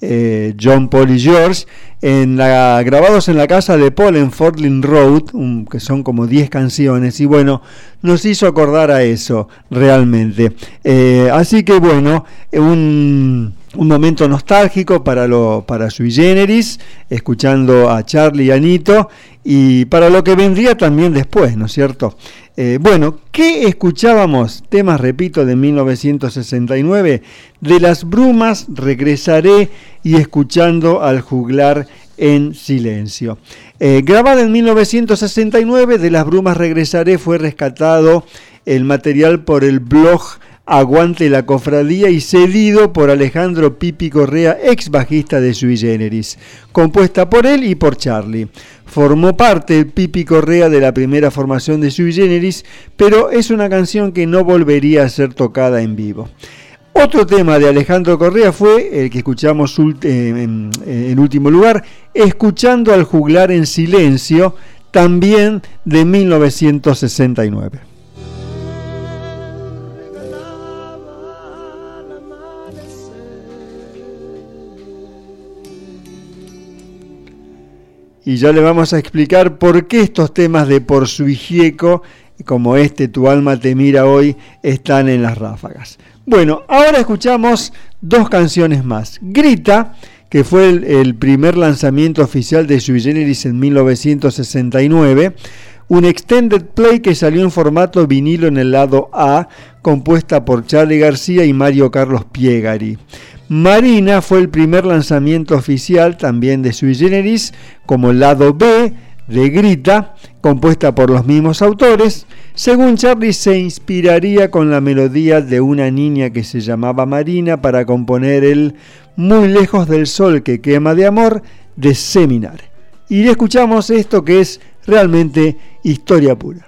eh, John, Paul y George, en la, grabados en la casa de Paul en Fort Road, que son como 10 canciones, y bueno, nos hizo acordar a eso realmente. Eh, así que bueno, eh, un, momento nostálgico para, lo, para Sui Generis, escuchando a Charlie y Anito, y para lo que vendría también después, ¿no es cierto? Eh, bueno, ¿qué escuchábamos? Temas, repito, de 1969. De las brumas regresaré y escuchando al juglar en silencio. Eh, grabada en 1969, de las brumas regresaré fue rescatado el material por el blog Aguante la Cofradía y cedido por Alejandro Pipi Correa, ex bajista de Sui Generis, compuesta por él y por Charlie. Formó parte Pipi Correa de la primera formación de Sui Generis, pero es una canción que no volvería a ser tocada en vivo. Otro tema de Alejandro Correa fue el que escuchamos ult- eh, en, último lugar, Escuchando al juglar en silencio, también de 1969. y ya le vamos a explicar por qué estos temas de Por su como este Tu alma te mira hoy, están en las ráfagas. Bueno, ahora escuchamos dos canciones más. Grita, que fue el, el primer lanzamiento oficial de Sui Generis en 1969, un extended play que salió en formato vinilo en el lado A, compuesta por Charlie García y Mario Carlos Piegari. Marina fue el primer lanzamiento oficial también de Sui Generis como lado B de Grita, compuesta por los mismos autores. Según Charlie, se inspiraría con la melodía de una niña que se llamaba Marina para componer el Muy lejos del sol que quema de amor de Seminar. Y escuchamos esto que es realmente historia pura.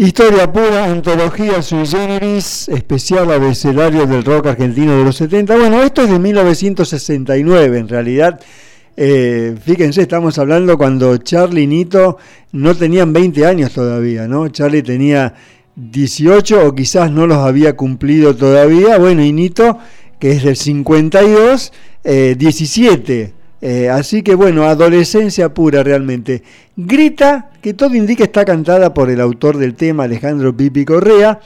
Historia pura, antología sui generis, especial abecedario del rock argentino de los 70. Bueno, esto es de 1969 en realidad. Eh, fíjense, estamos hablando cuando Charlie y Nito no tenían 20 años todavía, ¿no? Charlie tenía 18 o quizás no los había cumplido todavía. Bueno, y Nito, que es del 52, eh, 17. Eh, así que bueno, adolescencia pura realmente. Grita, que todo indica está cantada por el autor del tema, Alejandro Pipi Correa,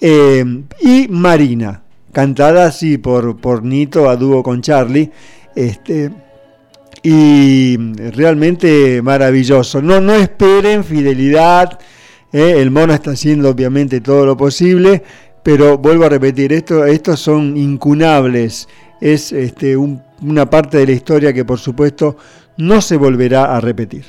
eh, y Marina, cantada así por, por Nito a dúo con Charlie. Este, y realmente maravilloso. No, no esperen fidelidad. eh, El mono está haciendo obviamente todo lo posible, pero vuelvo a repetir, esto, estos son incunables. Es este, un- una parte de la historia que por supuesto no se volverá a repetir.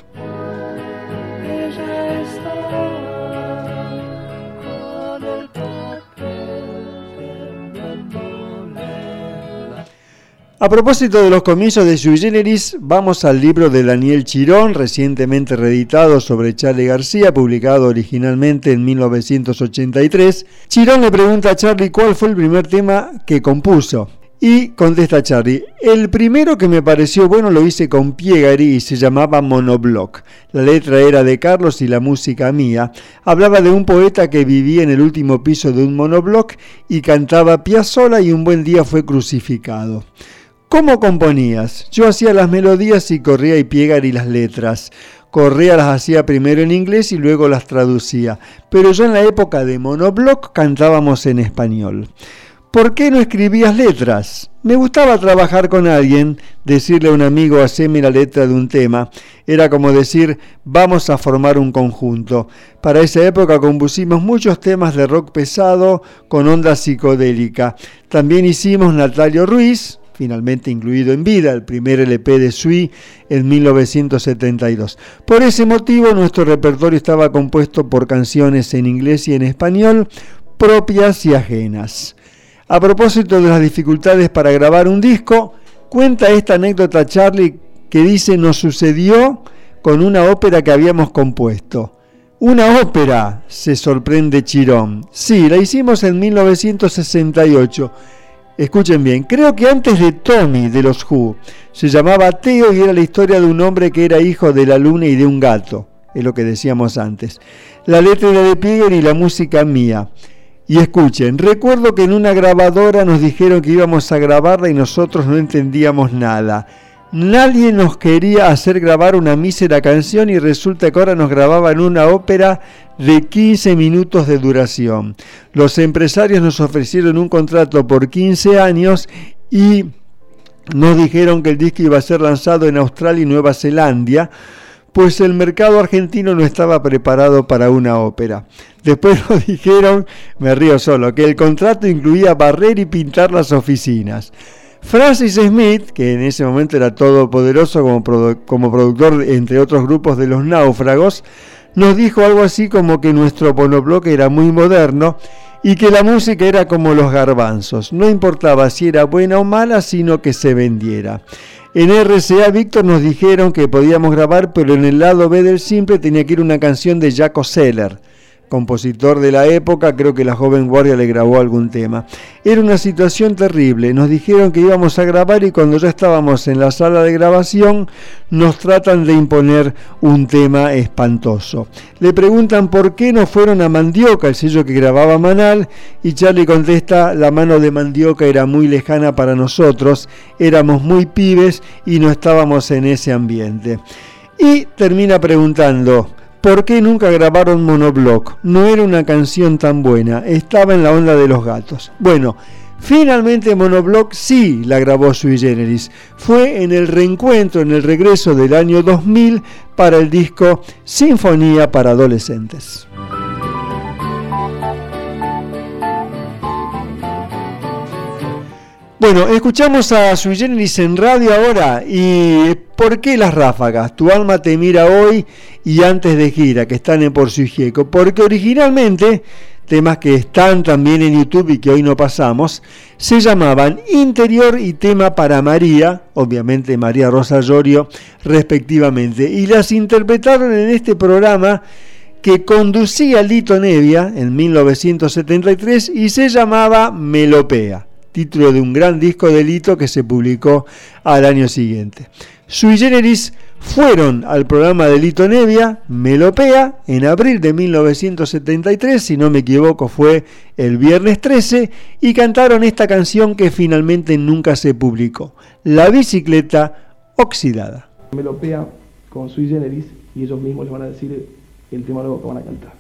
A propósito de los comienzos de Sui Generis, vamos al libro de Daniel Chirón, recientemente reeditado sobre Charlie García, publicado originalmente en 1983. Chirón le pregunta a Charlie cuál fue el primer tema que compuso. Y contesta Charlie, el primero que me pareció bueno lo hice con Piegari y se llamaba Monoblock. La letra era de Carlos y la música mía. Hablaba de un poeta que vivía en el último piso de un monoblock y cantaba Piazzolla y un buen día fue crucificado. ¿Cómo componías? Yo hacía las melodías y corría y Piegari las letras. Correa las hacía primero en inglés y luego las traducía. Pero ya en la época de Monoblock cantábamos en español. ¿Por qué no escribías letras? Me gustaba trabajar con alguien, decirle a un amigo, haceme la letra de un tema. Era como decir, vamos a formar un conjunto. Para esa época compusimos muchos temas de rock pesado con onda psicodélica. También hicimos Natalio Ruiz, finalmente incluido en vida, el primer LP de Sui en 1972. Por ese motivo nuestro repertorio estaba compuesto por canciones en inglés y en español, propias y ajenas. A propósito de las dificultades para grabar un disco, cuenta esta anécdota Charlie que dice nos sucedió con una ópera que habíamos compuesto. Una ópera, se sorprende Chirón. Sí, la hicimos en 1968. Escuchen bien, creo que antes de Tommy de los Who, se llamaba Teo y era la historia de un hombre que era hijo de la luna y de un gato, es lo que decíamos antes. La letra de Pieger y la música mía. Y escuchen, recuerdo que en una grabadora nos dijeron que íbamos a grabarla y nosotros no entendíamos nada. Nadie nos quería hacer grabar una mísera canción y resulta que ahora nos grababan una ópera de 15 minutos de duración. Los empresarios nos ofrecieron un contrato por 15 años y nos dijeron que el disco iba a ser lanzado en Australia y Nueva Zelanda pues el mercado argentino no estaba preparado para una ópera. Después nos dijeron, me río solo, que el contrato incluía barrer y pintar las oficinas. Francis Smith, que en ese momento era todopoderoso como, como productor entre otros grupos de los náufragos, nos dijo algo así como que nuestro monobloque era muy moderno y que la música era como los garbanzos, no importaba si era buena o mala, sino que se vendiera. En RCA Víctor nos dijeron que podíamos grabar, pero en el lado B del simple tenía que ir una canción de Jaco Seller compositor de la época, creo que la joven guardia le grabó algún tema. Era una situación terrible, nos dijeron que íbamos a grabar y cuando ya estábamos en la sala de grabación nos tratan de imponer un tema espantoso. Le preguntan por qué no fueron a Mandioca, el sello que grababa Manal, y Charlie contesta, la mano de Mandioca era muy lejana para nosotros, éramos muy pibes y no estábamos en ese ambiente. Y termina preguntando, ¿Por qué nunca grabaron Monoblock? No era una canción tan buena, estaba en la onda de los gatos. Bueno, finalmente Monoblock sí la grabó Sui Generis. Fue en el reencuentro, en el regreso del año 2000 para el disco Sinfonía para Adolescentes. Bueno, escuchamos a Sui Generis en radio ahora y ¿por qué las ráfagas? Tu alma te mira hoy y antes de gira, que están en Por su Gieco. Porque originalmente, temas que están también en YouTube y que hoy no pasamos, se llamaban Interior y Tema para María, obviamente María Rosa Llorio, respectivamente, y las interpretaron en este programa que conducía Lito Nevia en 1973 y se llamaba Melopea título de un gran disco de Lito que se publicó al año siguiente. Sui Generis fueron al programa de Lito Nevia, Melopea, en abril de 1973, si no me equivoco fue el viernes 13, y cantaron esta canción que finalmente nunca se publicó, La bicicleta oxidada. Melopea con Sui Generis y ellos mismos les van a decir el tema nuevo que van a cantar.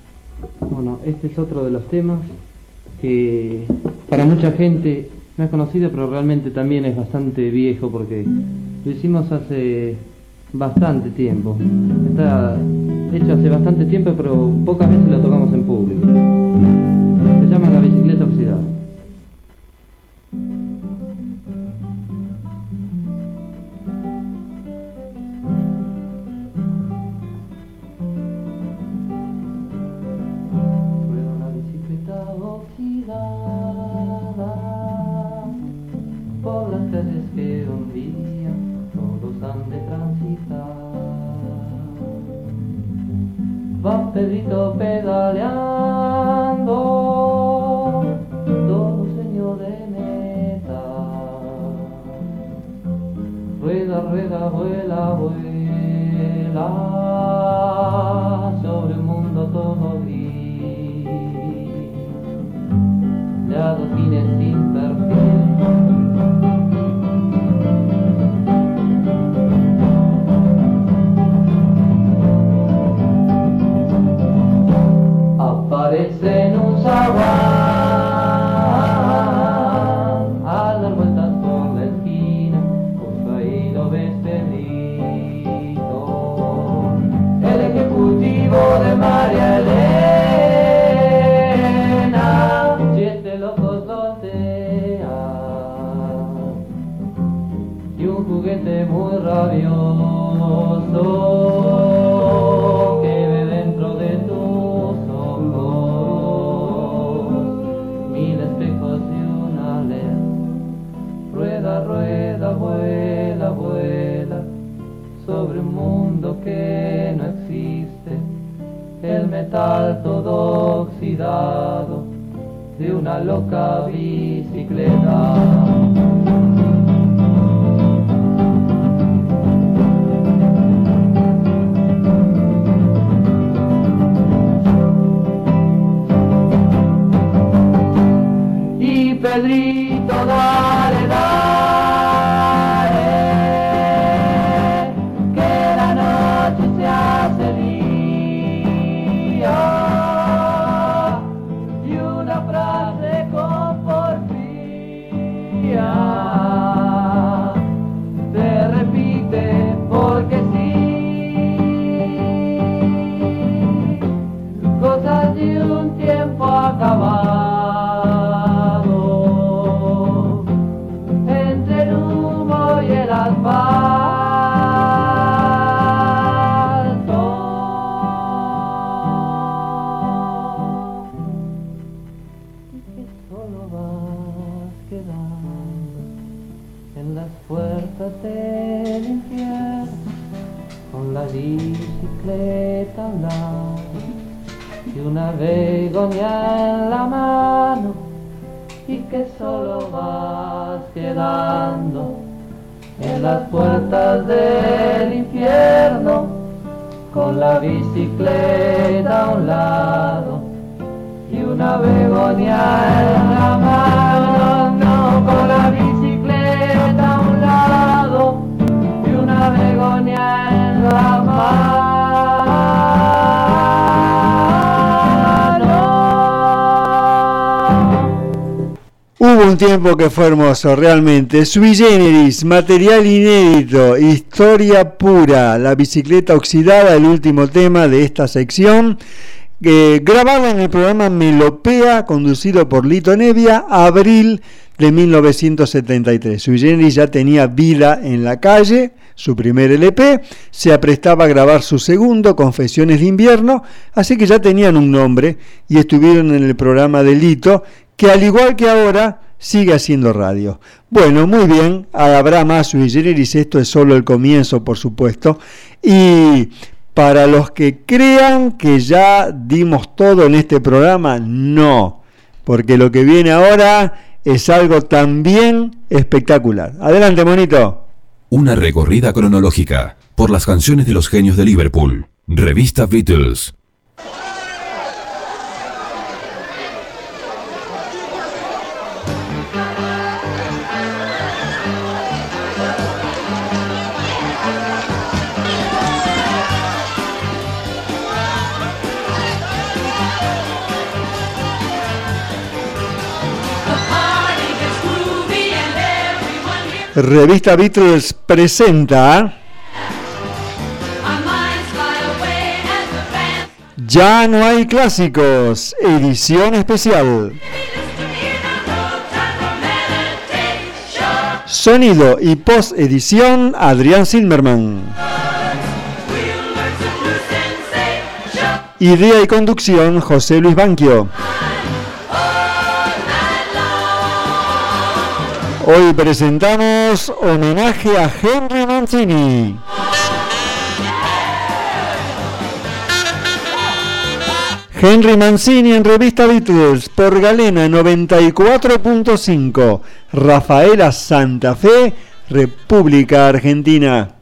Bueno, este es otro de los temas que para mucha gente no es conocido, pero realmente también es bastante viejo porque lo hicimos hace bastante tiempo. Está hecho hace bastante tiempo, pero pocas veces lo tocamos en público. Se llama La bicicleta oxidada. Va Pedrito pedaleando, todo sueño de meta. Rueda, rueda, vuela, vuela Que fue hermoso, realmente. Sui generis, material inédito, historia pura, la bicicleta oxidada, el último tema de esta sección. Eh, grabada en el programa Melopea, conducido por Lito Nevia, abril de 1973. Sui generis ya tenía vida en la calle, su primer LP, se aprestaba a grabar su segundo, Confesiones de Invierno, así que ya tenían un nombre y estuvieron en el programa de Lito, que al igual que ahora sigue haciendo radio. Bueno, muy bien, habrá más sui generis, esto es solo el comienzo, por supuesto. Y para los que crean que ya dimos todo en este programa, no, porque lo que viene ahora es algo también espectacular. Adelante, monito. Una recorrida cronológica por las canciones de los genios de Liverpool. Revista Beatles. Revista Beatles presenta Ya no hay clásicos, edición especial. Sonido y post edición Adrián Silmerman. Idea y conducción José Luis Banquio. Hoy presentamos homenaje a Henry Mancini. Henry Mancini en revista Beatles por Galena 94.5, Rafaela Santa Fe, República Argentina.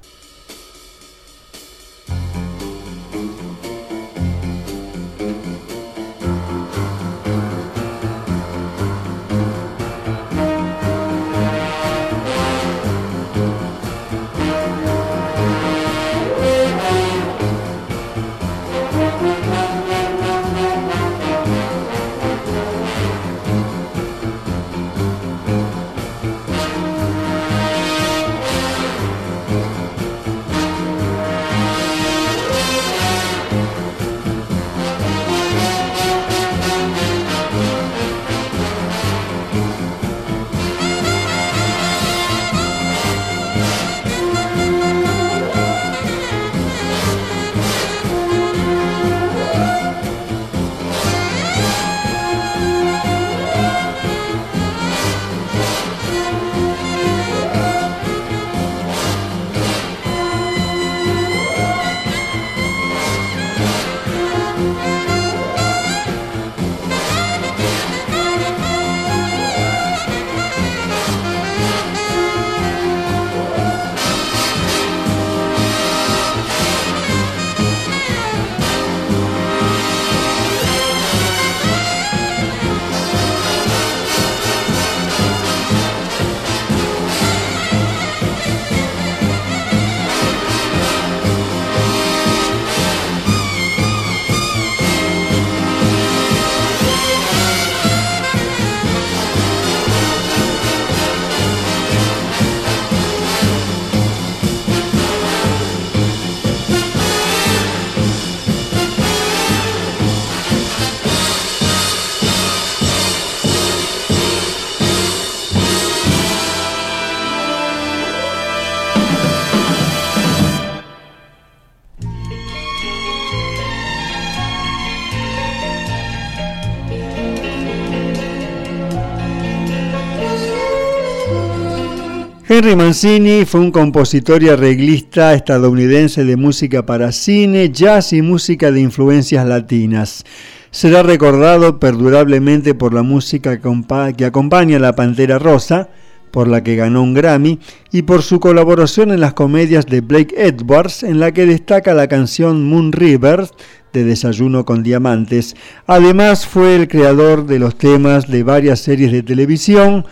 Henry Mancini fue un compositor y arreglista estadounidense de música para cine, jazz y música de influencias latinas. Será recordado perdurablemente por la música que acompaña a La Pantera Rosa, por la que ganó un Grammy, y por su colaboración en las comedias de Blake Edwards, en la que destaca la canción Moon River de Desayuno con Diamantes. Además fue el creador de los temas de varias series de televisión,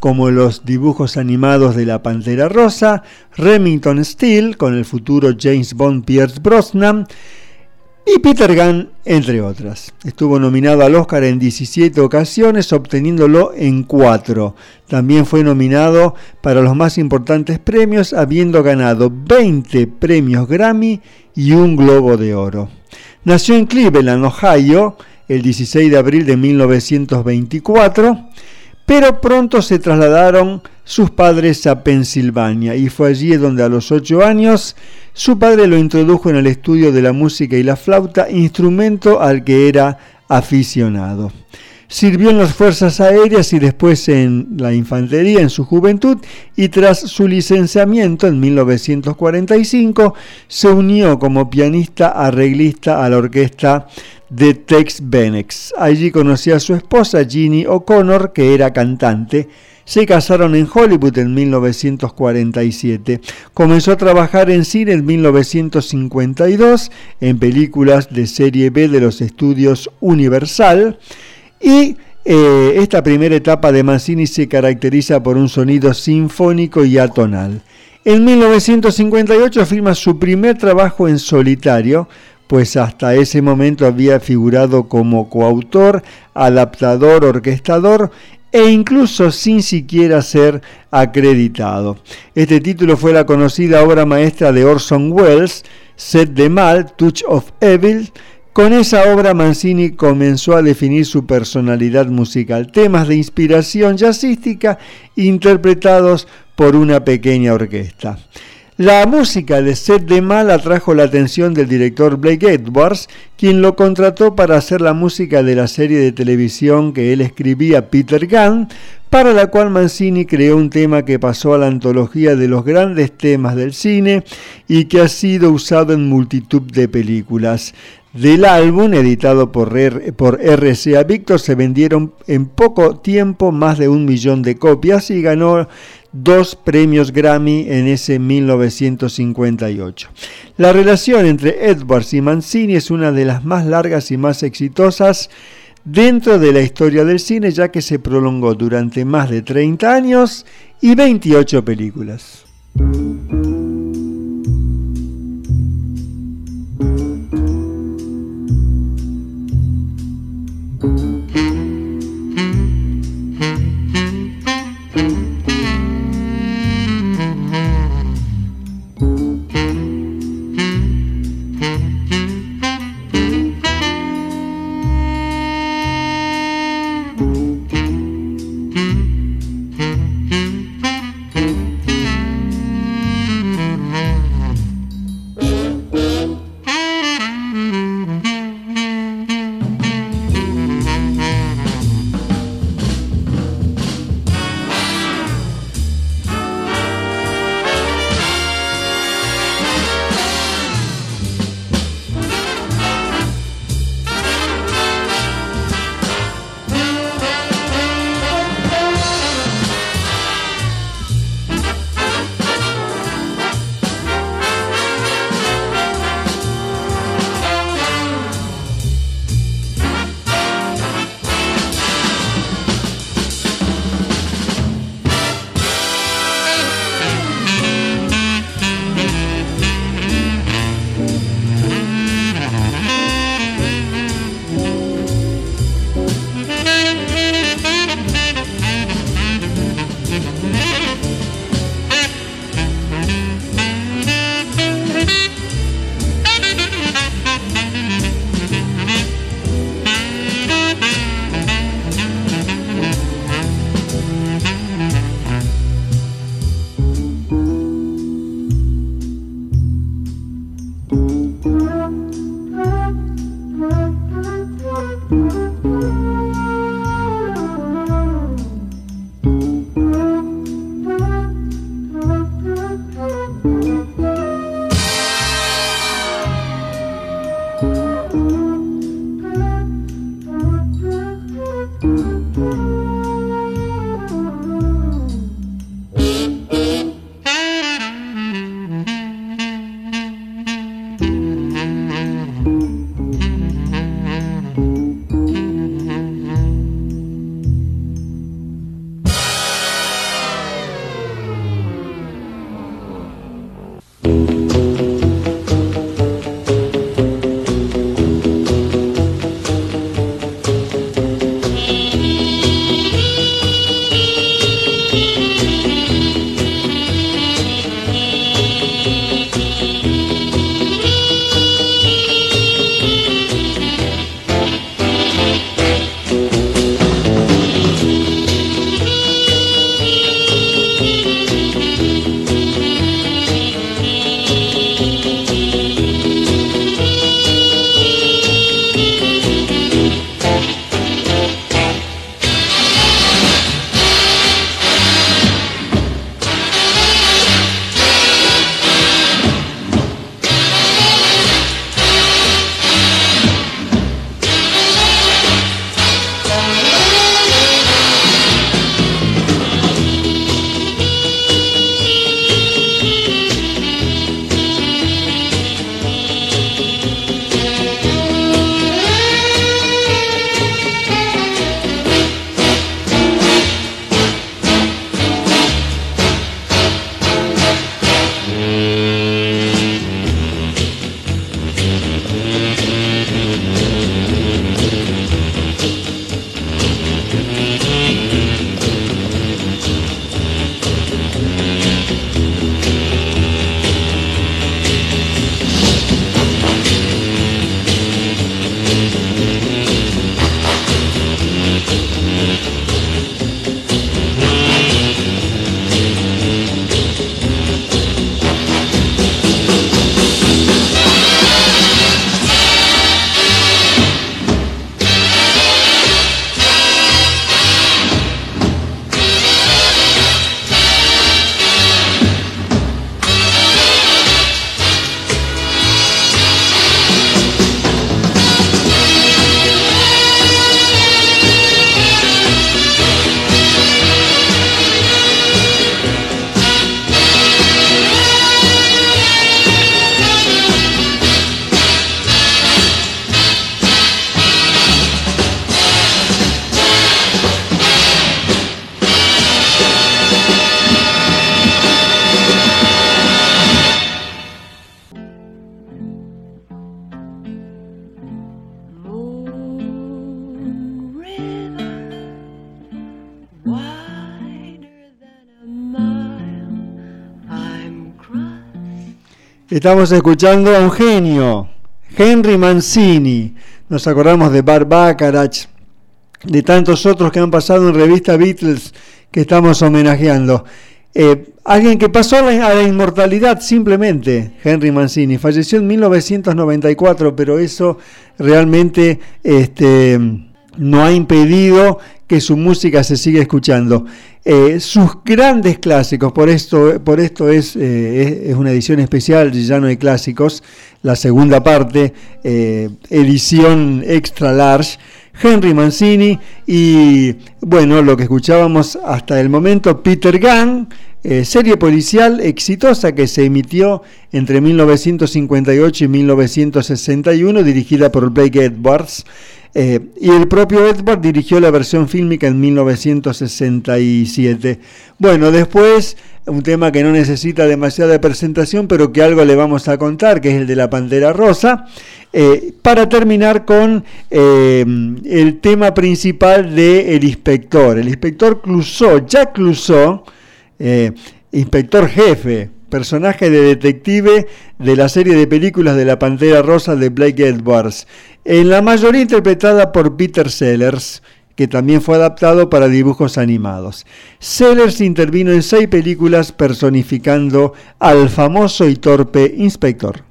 como los dibujos animados de la Pantera Rosa, Remington Steele con el futuro James Bond Pierce Brosnan y Peter Gunn, entre otras. Estuvo nominado al Oscar en 17 ocasiones, obteniéndolo en 4. También fue nominado para los más importantes premios, habiendo ganado 20 premios Grammy y un Globo de Oro. Nació en Cleveland, Ohio, el 16 de abril de 1924 pero pronto se trasladaron sus padres a Pensilvania y fue allí donde a los ocho años su padre lo introdujo en el estudio de la música y la flauta, instrumento al que era aficionado. Sirvió en las Fuerzas Aéreas y después en la Infantería en su juventud y tras su licenciamiento en 1945 se unió como pianista arreglista a la orquesta de Tex Benex. Allí conoció a su esposa Ginny O'Connor, que era cantante. Se casaron en Hollywood en 1947. Comenzó a trabajar en cine en 1952, en películas de serie B de los estudios Universal. Y eh, esta primera etapa de Mancini se caracteriza por un sonido sinfónico y atonal. En 1958 firma su primer trabajo en solitario, pues hasta ese momento había figurado como coautor, adaptador, orquestador e incluso sin siquiera ser acreditado. Este título fue la conocida obra maestra de Orson Welles, Set de Mal, Touch of Evil. Con esa obra Mancini comenzó a definir su personalidad musical, temas de inspiración jazzística interpretados por una pequeña orquesta. La música de Set de Mal atrajo la atención del director Blake Edwards, quien lo contrató para hacer la música de la serie de televisión que él escribía Peter Gunn, para la cual Mancini creó un tema que pasó a la antología de los grandes temas del cine y que ha sido usado en multitud de películas. Del álbum, editado por, por RCA Victor, se vendieron en poco tiempo más de un millón de copias y ganó dos premios Grammy en ese 1958. La relación entre Edwards y Mancini es una de las más largas y más exitosas dentro de la historia del cine, ya que se prolongó durante más de 30 años y 28 películas. Estamos escuchando a un genio, Henry Mancini. Nos acordamos de Bar Bacharach, de tantos otros que han pasado en revista Beatles que estamos homenajeando. Eh, alguien que pasó a la, a la inmortalidad simplemente, Henry Mancini. Falleció en 1994, pero eso realmente este, no ha impedido que su música se siga escuchando. Eh, sus grandes clásicos, por esto, por esto es, eh, es una edición especial, ya no hay clásicos, la segunda parte, eh, edición extra large, Henry Mancini y bueno, lo que escuchábamos hasta el momento, Peter Gunn, eh, serie policial exitosa que se emitió entre 1958 y 1961, dirigida por Blake Edwards. Eh, y el propio Edward dirigió la versión fílmica en 1967. Bueno, después un tema que no necesita demasiada presentación, pero que algo le vamos a contar, que es el de la Pantera Rosa. Eh, para terminar con el tema principal de Inspector. El Inspector Clouseau, Jack Clouseau, eh, inspector jefe, personaje de detective de la serie de películas de la Pantera Rosa de Blake Edwards, en la mayoría interpretada por Peter Sellers, que también fue adaptado para dibujos animados. Sellers intervino en seis películas personificando al famoso y torpe inspector.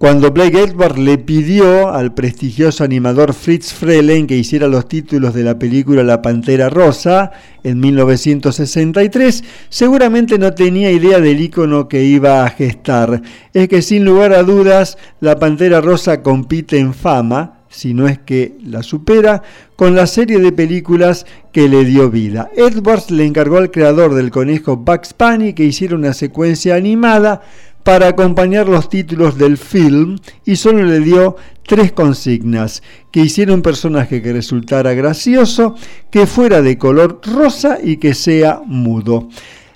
Cuando Blake Edwards le pidió al prestigioso animador Fritz Frelen que hiciera los títulos de la película La Pantera Rosa en 1963, seguramente no tenía idea del icono que iba a gestar. Es que sin lugar a dudas, La Pantera Rosa compite en fama, si no es que la supera, con la serie de películas que le dio vida. Edwards le encargó al creador del conejo Bugs Bunny que hiciera una secuencia animada para acompañar los títulos del film y solo le dio tres consignas, que hiciera un personaje que resultara gracioso, que fuera de color rosa y que sea mudo.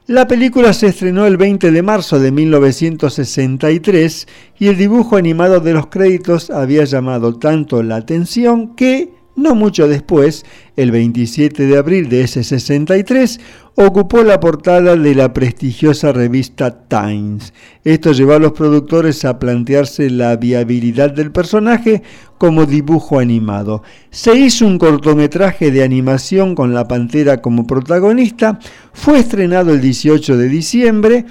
La película se estrenó el 20 de marzo de 1963 y el dibujo animado de los créditos había llamado tanto la atención que no mucho después, el 27 de abril de ese 63, ocupó la portada de la prestigiosa revista Times. Esto llevó a los productores a plantearse la viabilidad del personaje como dibujo animado. Se hizo un cortometraje de animación con la pantera como protagonista, fue estrenado el 18 de diciembre,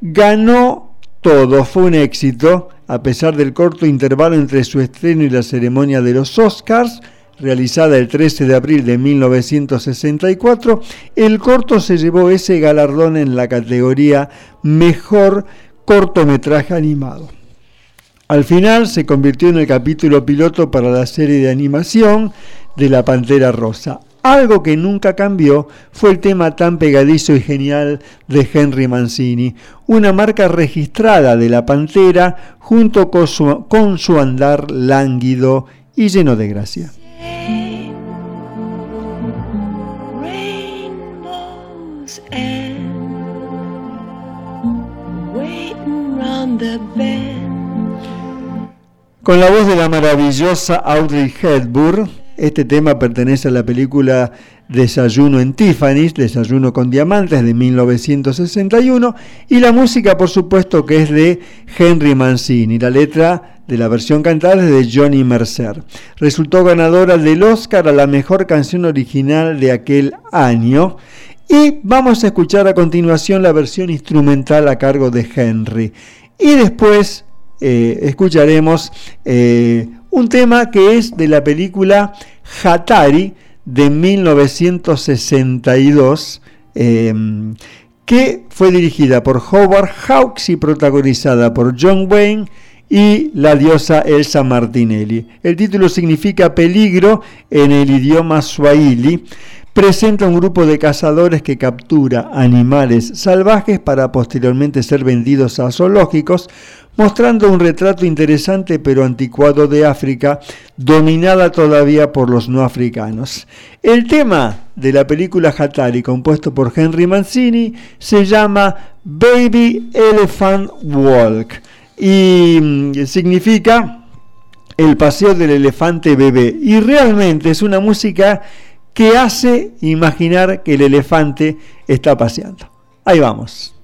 ganó todo, fue un éxito, a pesar del corto intervalo entre su estreno y la ceremonia de los Oscars, realizada el 13 de abril de 1964, el corto se llevó ese galardón en la categoría Mejor cortometraje animado. Al final se convirtió en el capítulo piloto para la serie de animación de La Pantera Rosa. Algo que nunca cambió fue el tema tan pegadizo y genial de Henry Mancini, una marca registrada de la Pantera junto con su, con su andar lánguido y lleno de gracia. Con la voz de la maravillosa Audrey Hepburn, este tema pertenece a la película Desayuno en Tiffany's, Desayuno con Diamantes de 1961, y la música por supuesto que es de Henry Mancini, la letra de la versión cantada de Johnny Mercer. Resultó ganadora del Oscar a la mejor canción original de aquel año. Y vamos a escuchar a continuación la versión instrumental a cargo de Henry. Y después eh, escucharemos eh, un tema que es de la película Hatari de 1962. Eh, que fue dirigida por Howard Hawks y protagonizada por John Wayne y la diosa Elsa Martinelli. El título significa peligro en el idioma swahili. Presenta un grupo de cazadores que captura animales salvajes para posteriormente ser vendidos a zoológicos, mostrando un retrato interesante pero anticuado de África, dominada todavía por los no africanos. El tema de la película Hatari, compuesto por Henry Mancini, se llama Baby Elephant Walk y mm, significa el paseo del elefante bebé. Y realmente es una música que hace imaginar que el elefante está paseando. Ahí vamos.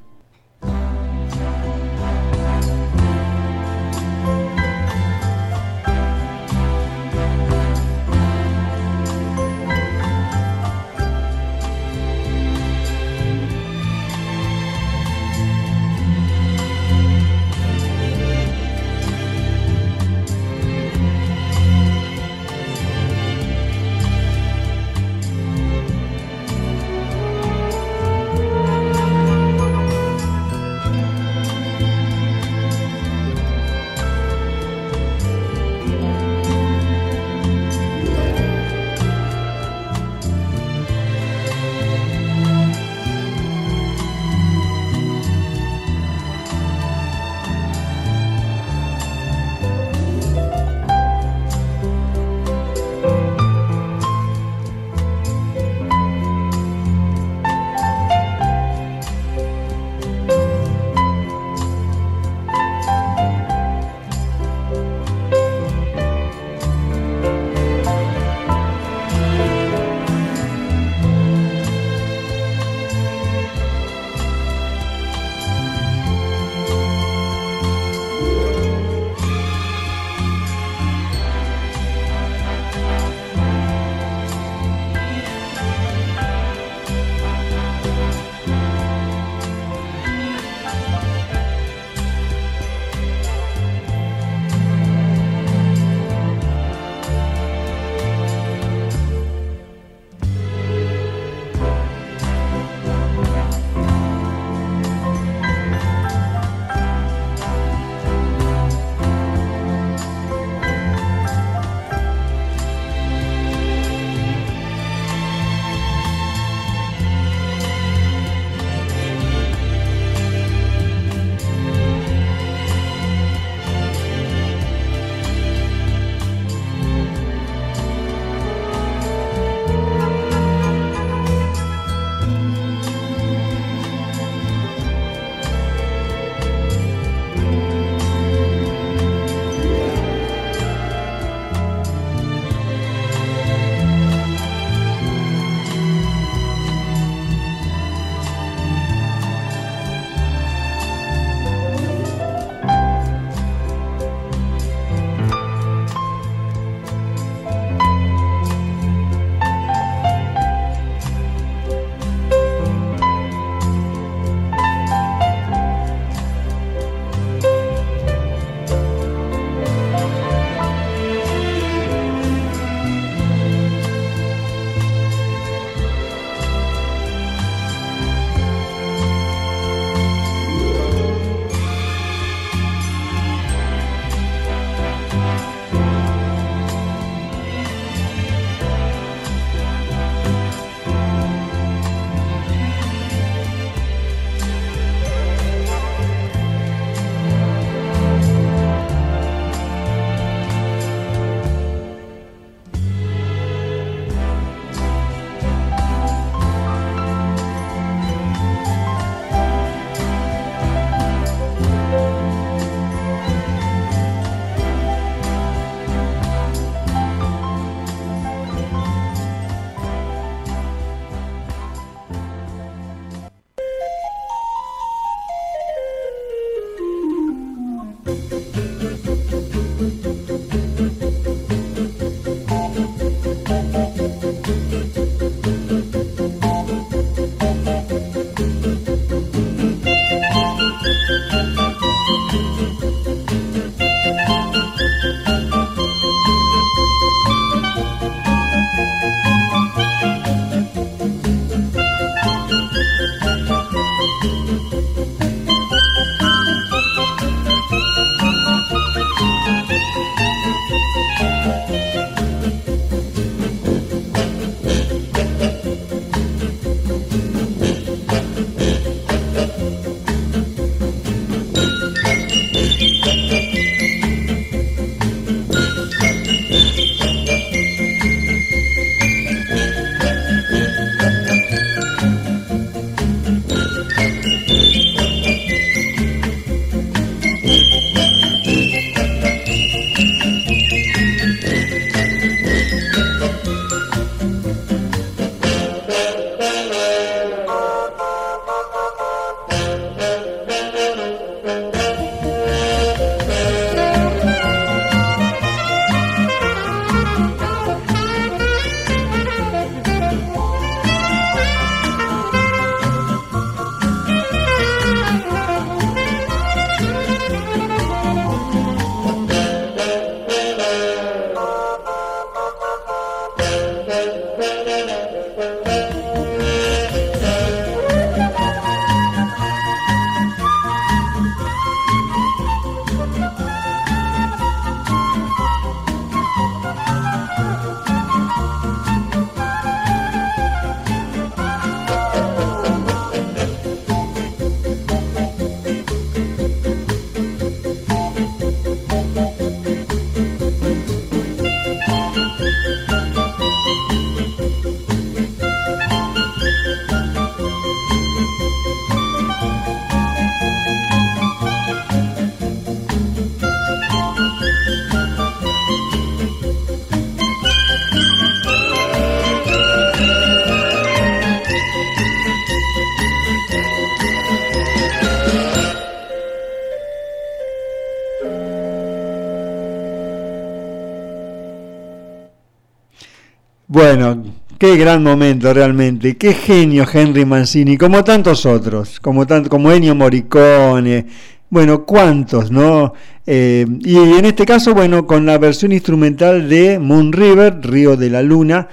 Bueno, qué gran momento realmente, qué genio Henry Mancini, como tantos otros, como, tanto, como Ennio Morricone, bueno, cuántos, ¿no? Eh, y en este caso, bueno, con la versión instrumental de Moon River, Río de la Luna,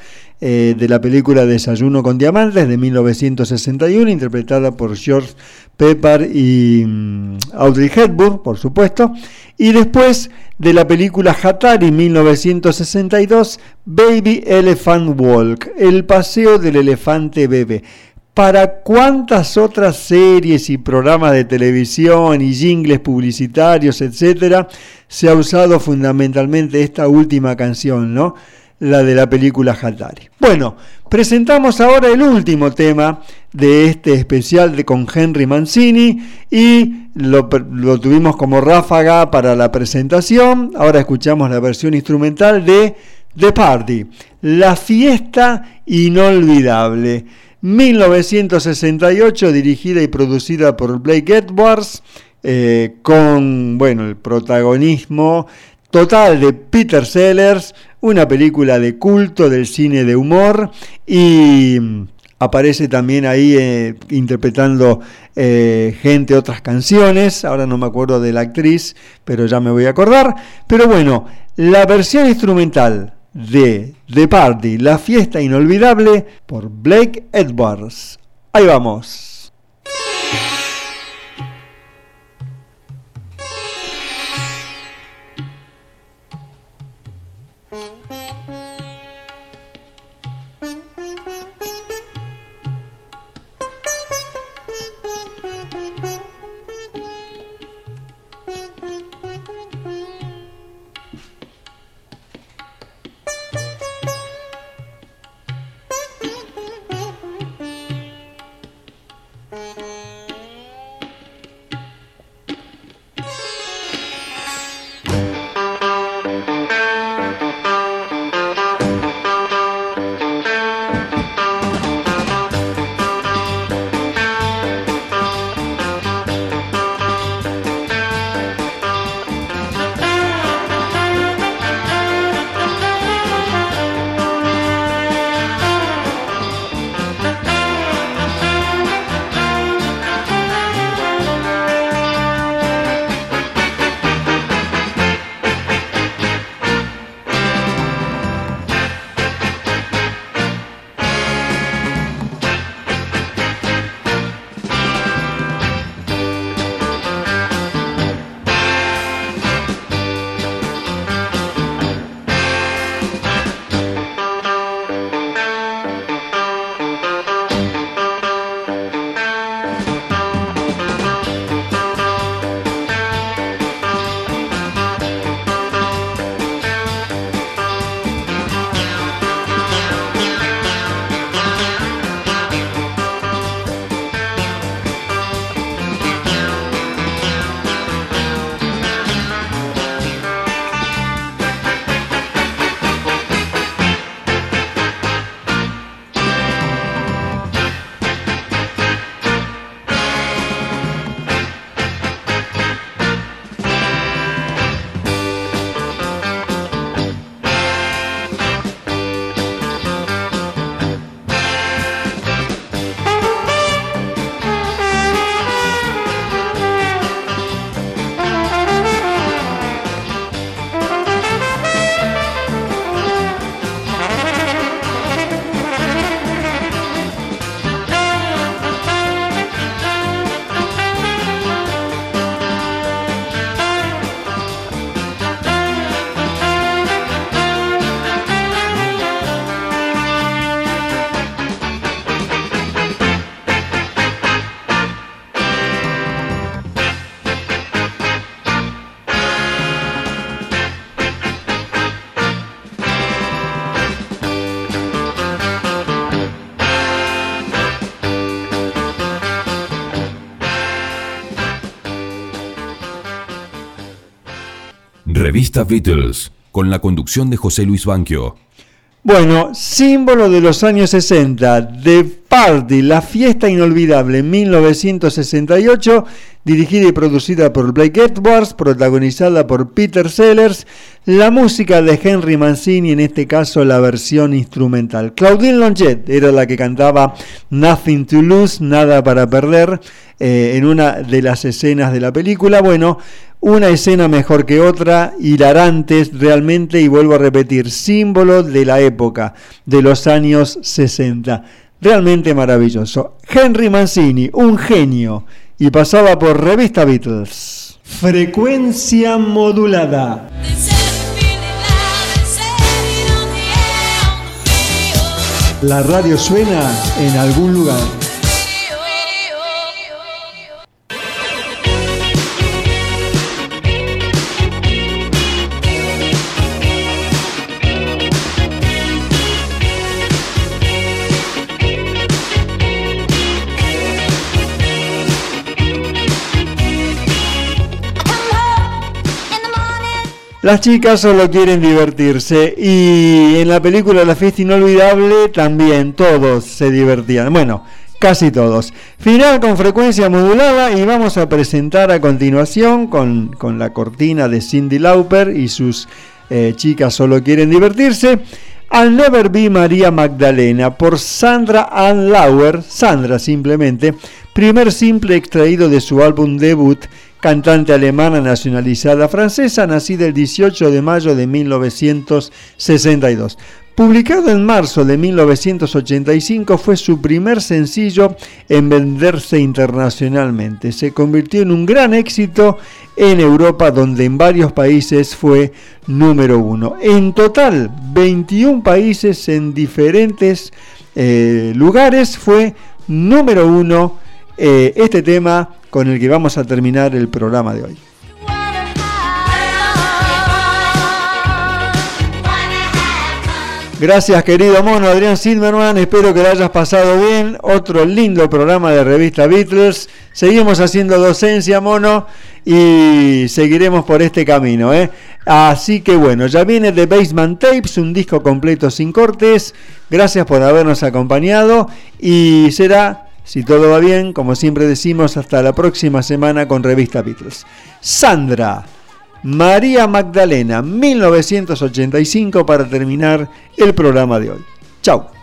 eh, de la película Desayuno con Diamantes de 1961, interpretada por George Pepper y mm, Audrey Hepburn, por supuesto. Y después de la película Hatari 1962, Baby Elephant Walk, el paseo del elefante bebé. ¿Para cuántas otras series y programas de televisión y jingles publicitarios, etcétera, se ha usado fundamentalmente esta última canción, ¿no? La de la película Hatari. Bueno, presentamos ahora el último tema de este especial de con Henry Mancini y lo, tuvimos como ráfaga para la presentación. Ahora escuchamos la versión instrumental de The Party, la fiesta inolvidable. 1968, dirigida y producida por Blake Edwards, eh, con bueno, el protagonismo total de Peter Sellers, una película de culto del cine de humor y aparece también ahí eh, interpretando eh, gente otras canciones, ahora no me acuerdo de la actriz, pero ya me voy a acordar, pero bueno, la versión instrumental de The Party, la fiesta inolvidable, por Blake Edwards. Ahí vamos. Revista Beatles, con la conducción de José Luis Banquio. Bueno, símbolo de los años 60, The Party, la fiesta inolvidable, en 1968, dirigida y producida por Blake Edwards, protagonizada por Peter Sellers, la música de Henry Mancini, en este caso la versión instrumental. Claudine Longet era la que cantaba Nothing to Lose, Nada para Perder, eh, en una de las escenas de la película. Bueno, una escena mejor que otra, hilarantes realmente, y vuelvo a repetir, símbolo de la época, de los años 60. Realmente maravilloso. Henry Mancini, un genio, y pasaba por Revista Beatles. Frecuencia modulada. La radio suena en algún lugar. Las chicas solo quieren divertirse y en la película La fiesta inolvidable también todos se divertían. Bueno, casi todos. Final con frecuencia modulada y vamos a presentar a continuación con, con la cortina de Cindy Lauper y sus eh, chicas solo quieren divertirse. Al Never Be María Magdalena por Sandra Ann Lauer, Sandra simplemente, primer simple extraído de su álbum debut cantante alemana nacionalizada francesa, nacida el 18 de mayo de 1962. Publicado en marzo de 1985, fue su primer sencillo en venderse internacionalmente. Se convirtió en un gran éxito en Europa, donde en varios países fue número uno. En total, 21 países en diferentes eh, lugares fue número uno eh, este tema con el que vamos a terminar el programa de hoy. Gracias querido mono Adrián Silverman, espero que lo hayas pasado bien. Otro lindo programa de revista Beatles. Seguimos haciendo docencia mono y seguiremos por este camino. ¿eh? Así que bueno, ya viene The Basement Tapes, un disco completo sin cortes. Gracias por habernos acompañado y será si todo va bien, como siempre decimos, hasta la próxima semana con Revista Beatles. Sandra, María Magdalena, 1985 para terminar el programa de hoy. Chao.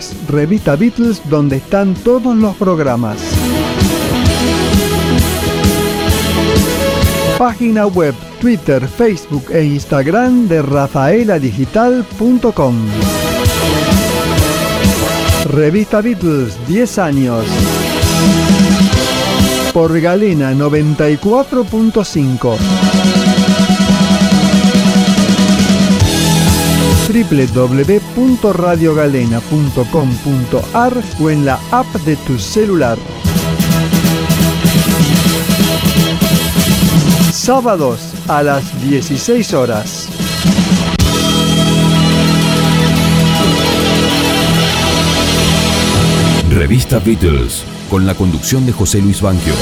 Revista Beatles, donde están todos los programas. Página web, Twitter, Facebook e Instagram de rafaeladigital.com. Revista Beatles, 10 años. Por Galena 94.5. www.radiogalena.com.ar o en la app de tu celular. Sábados a las 16 horas. Revista Beatles, con la conducción de José Luis Banquio.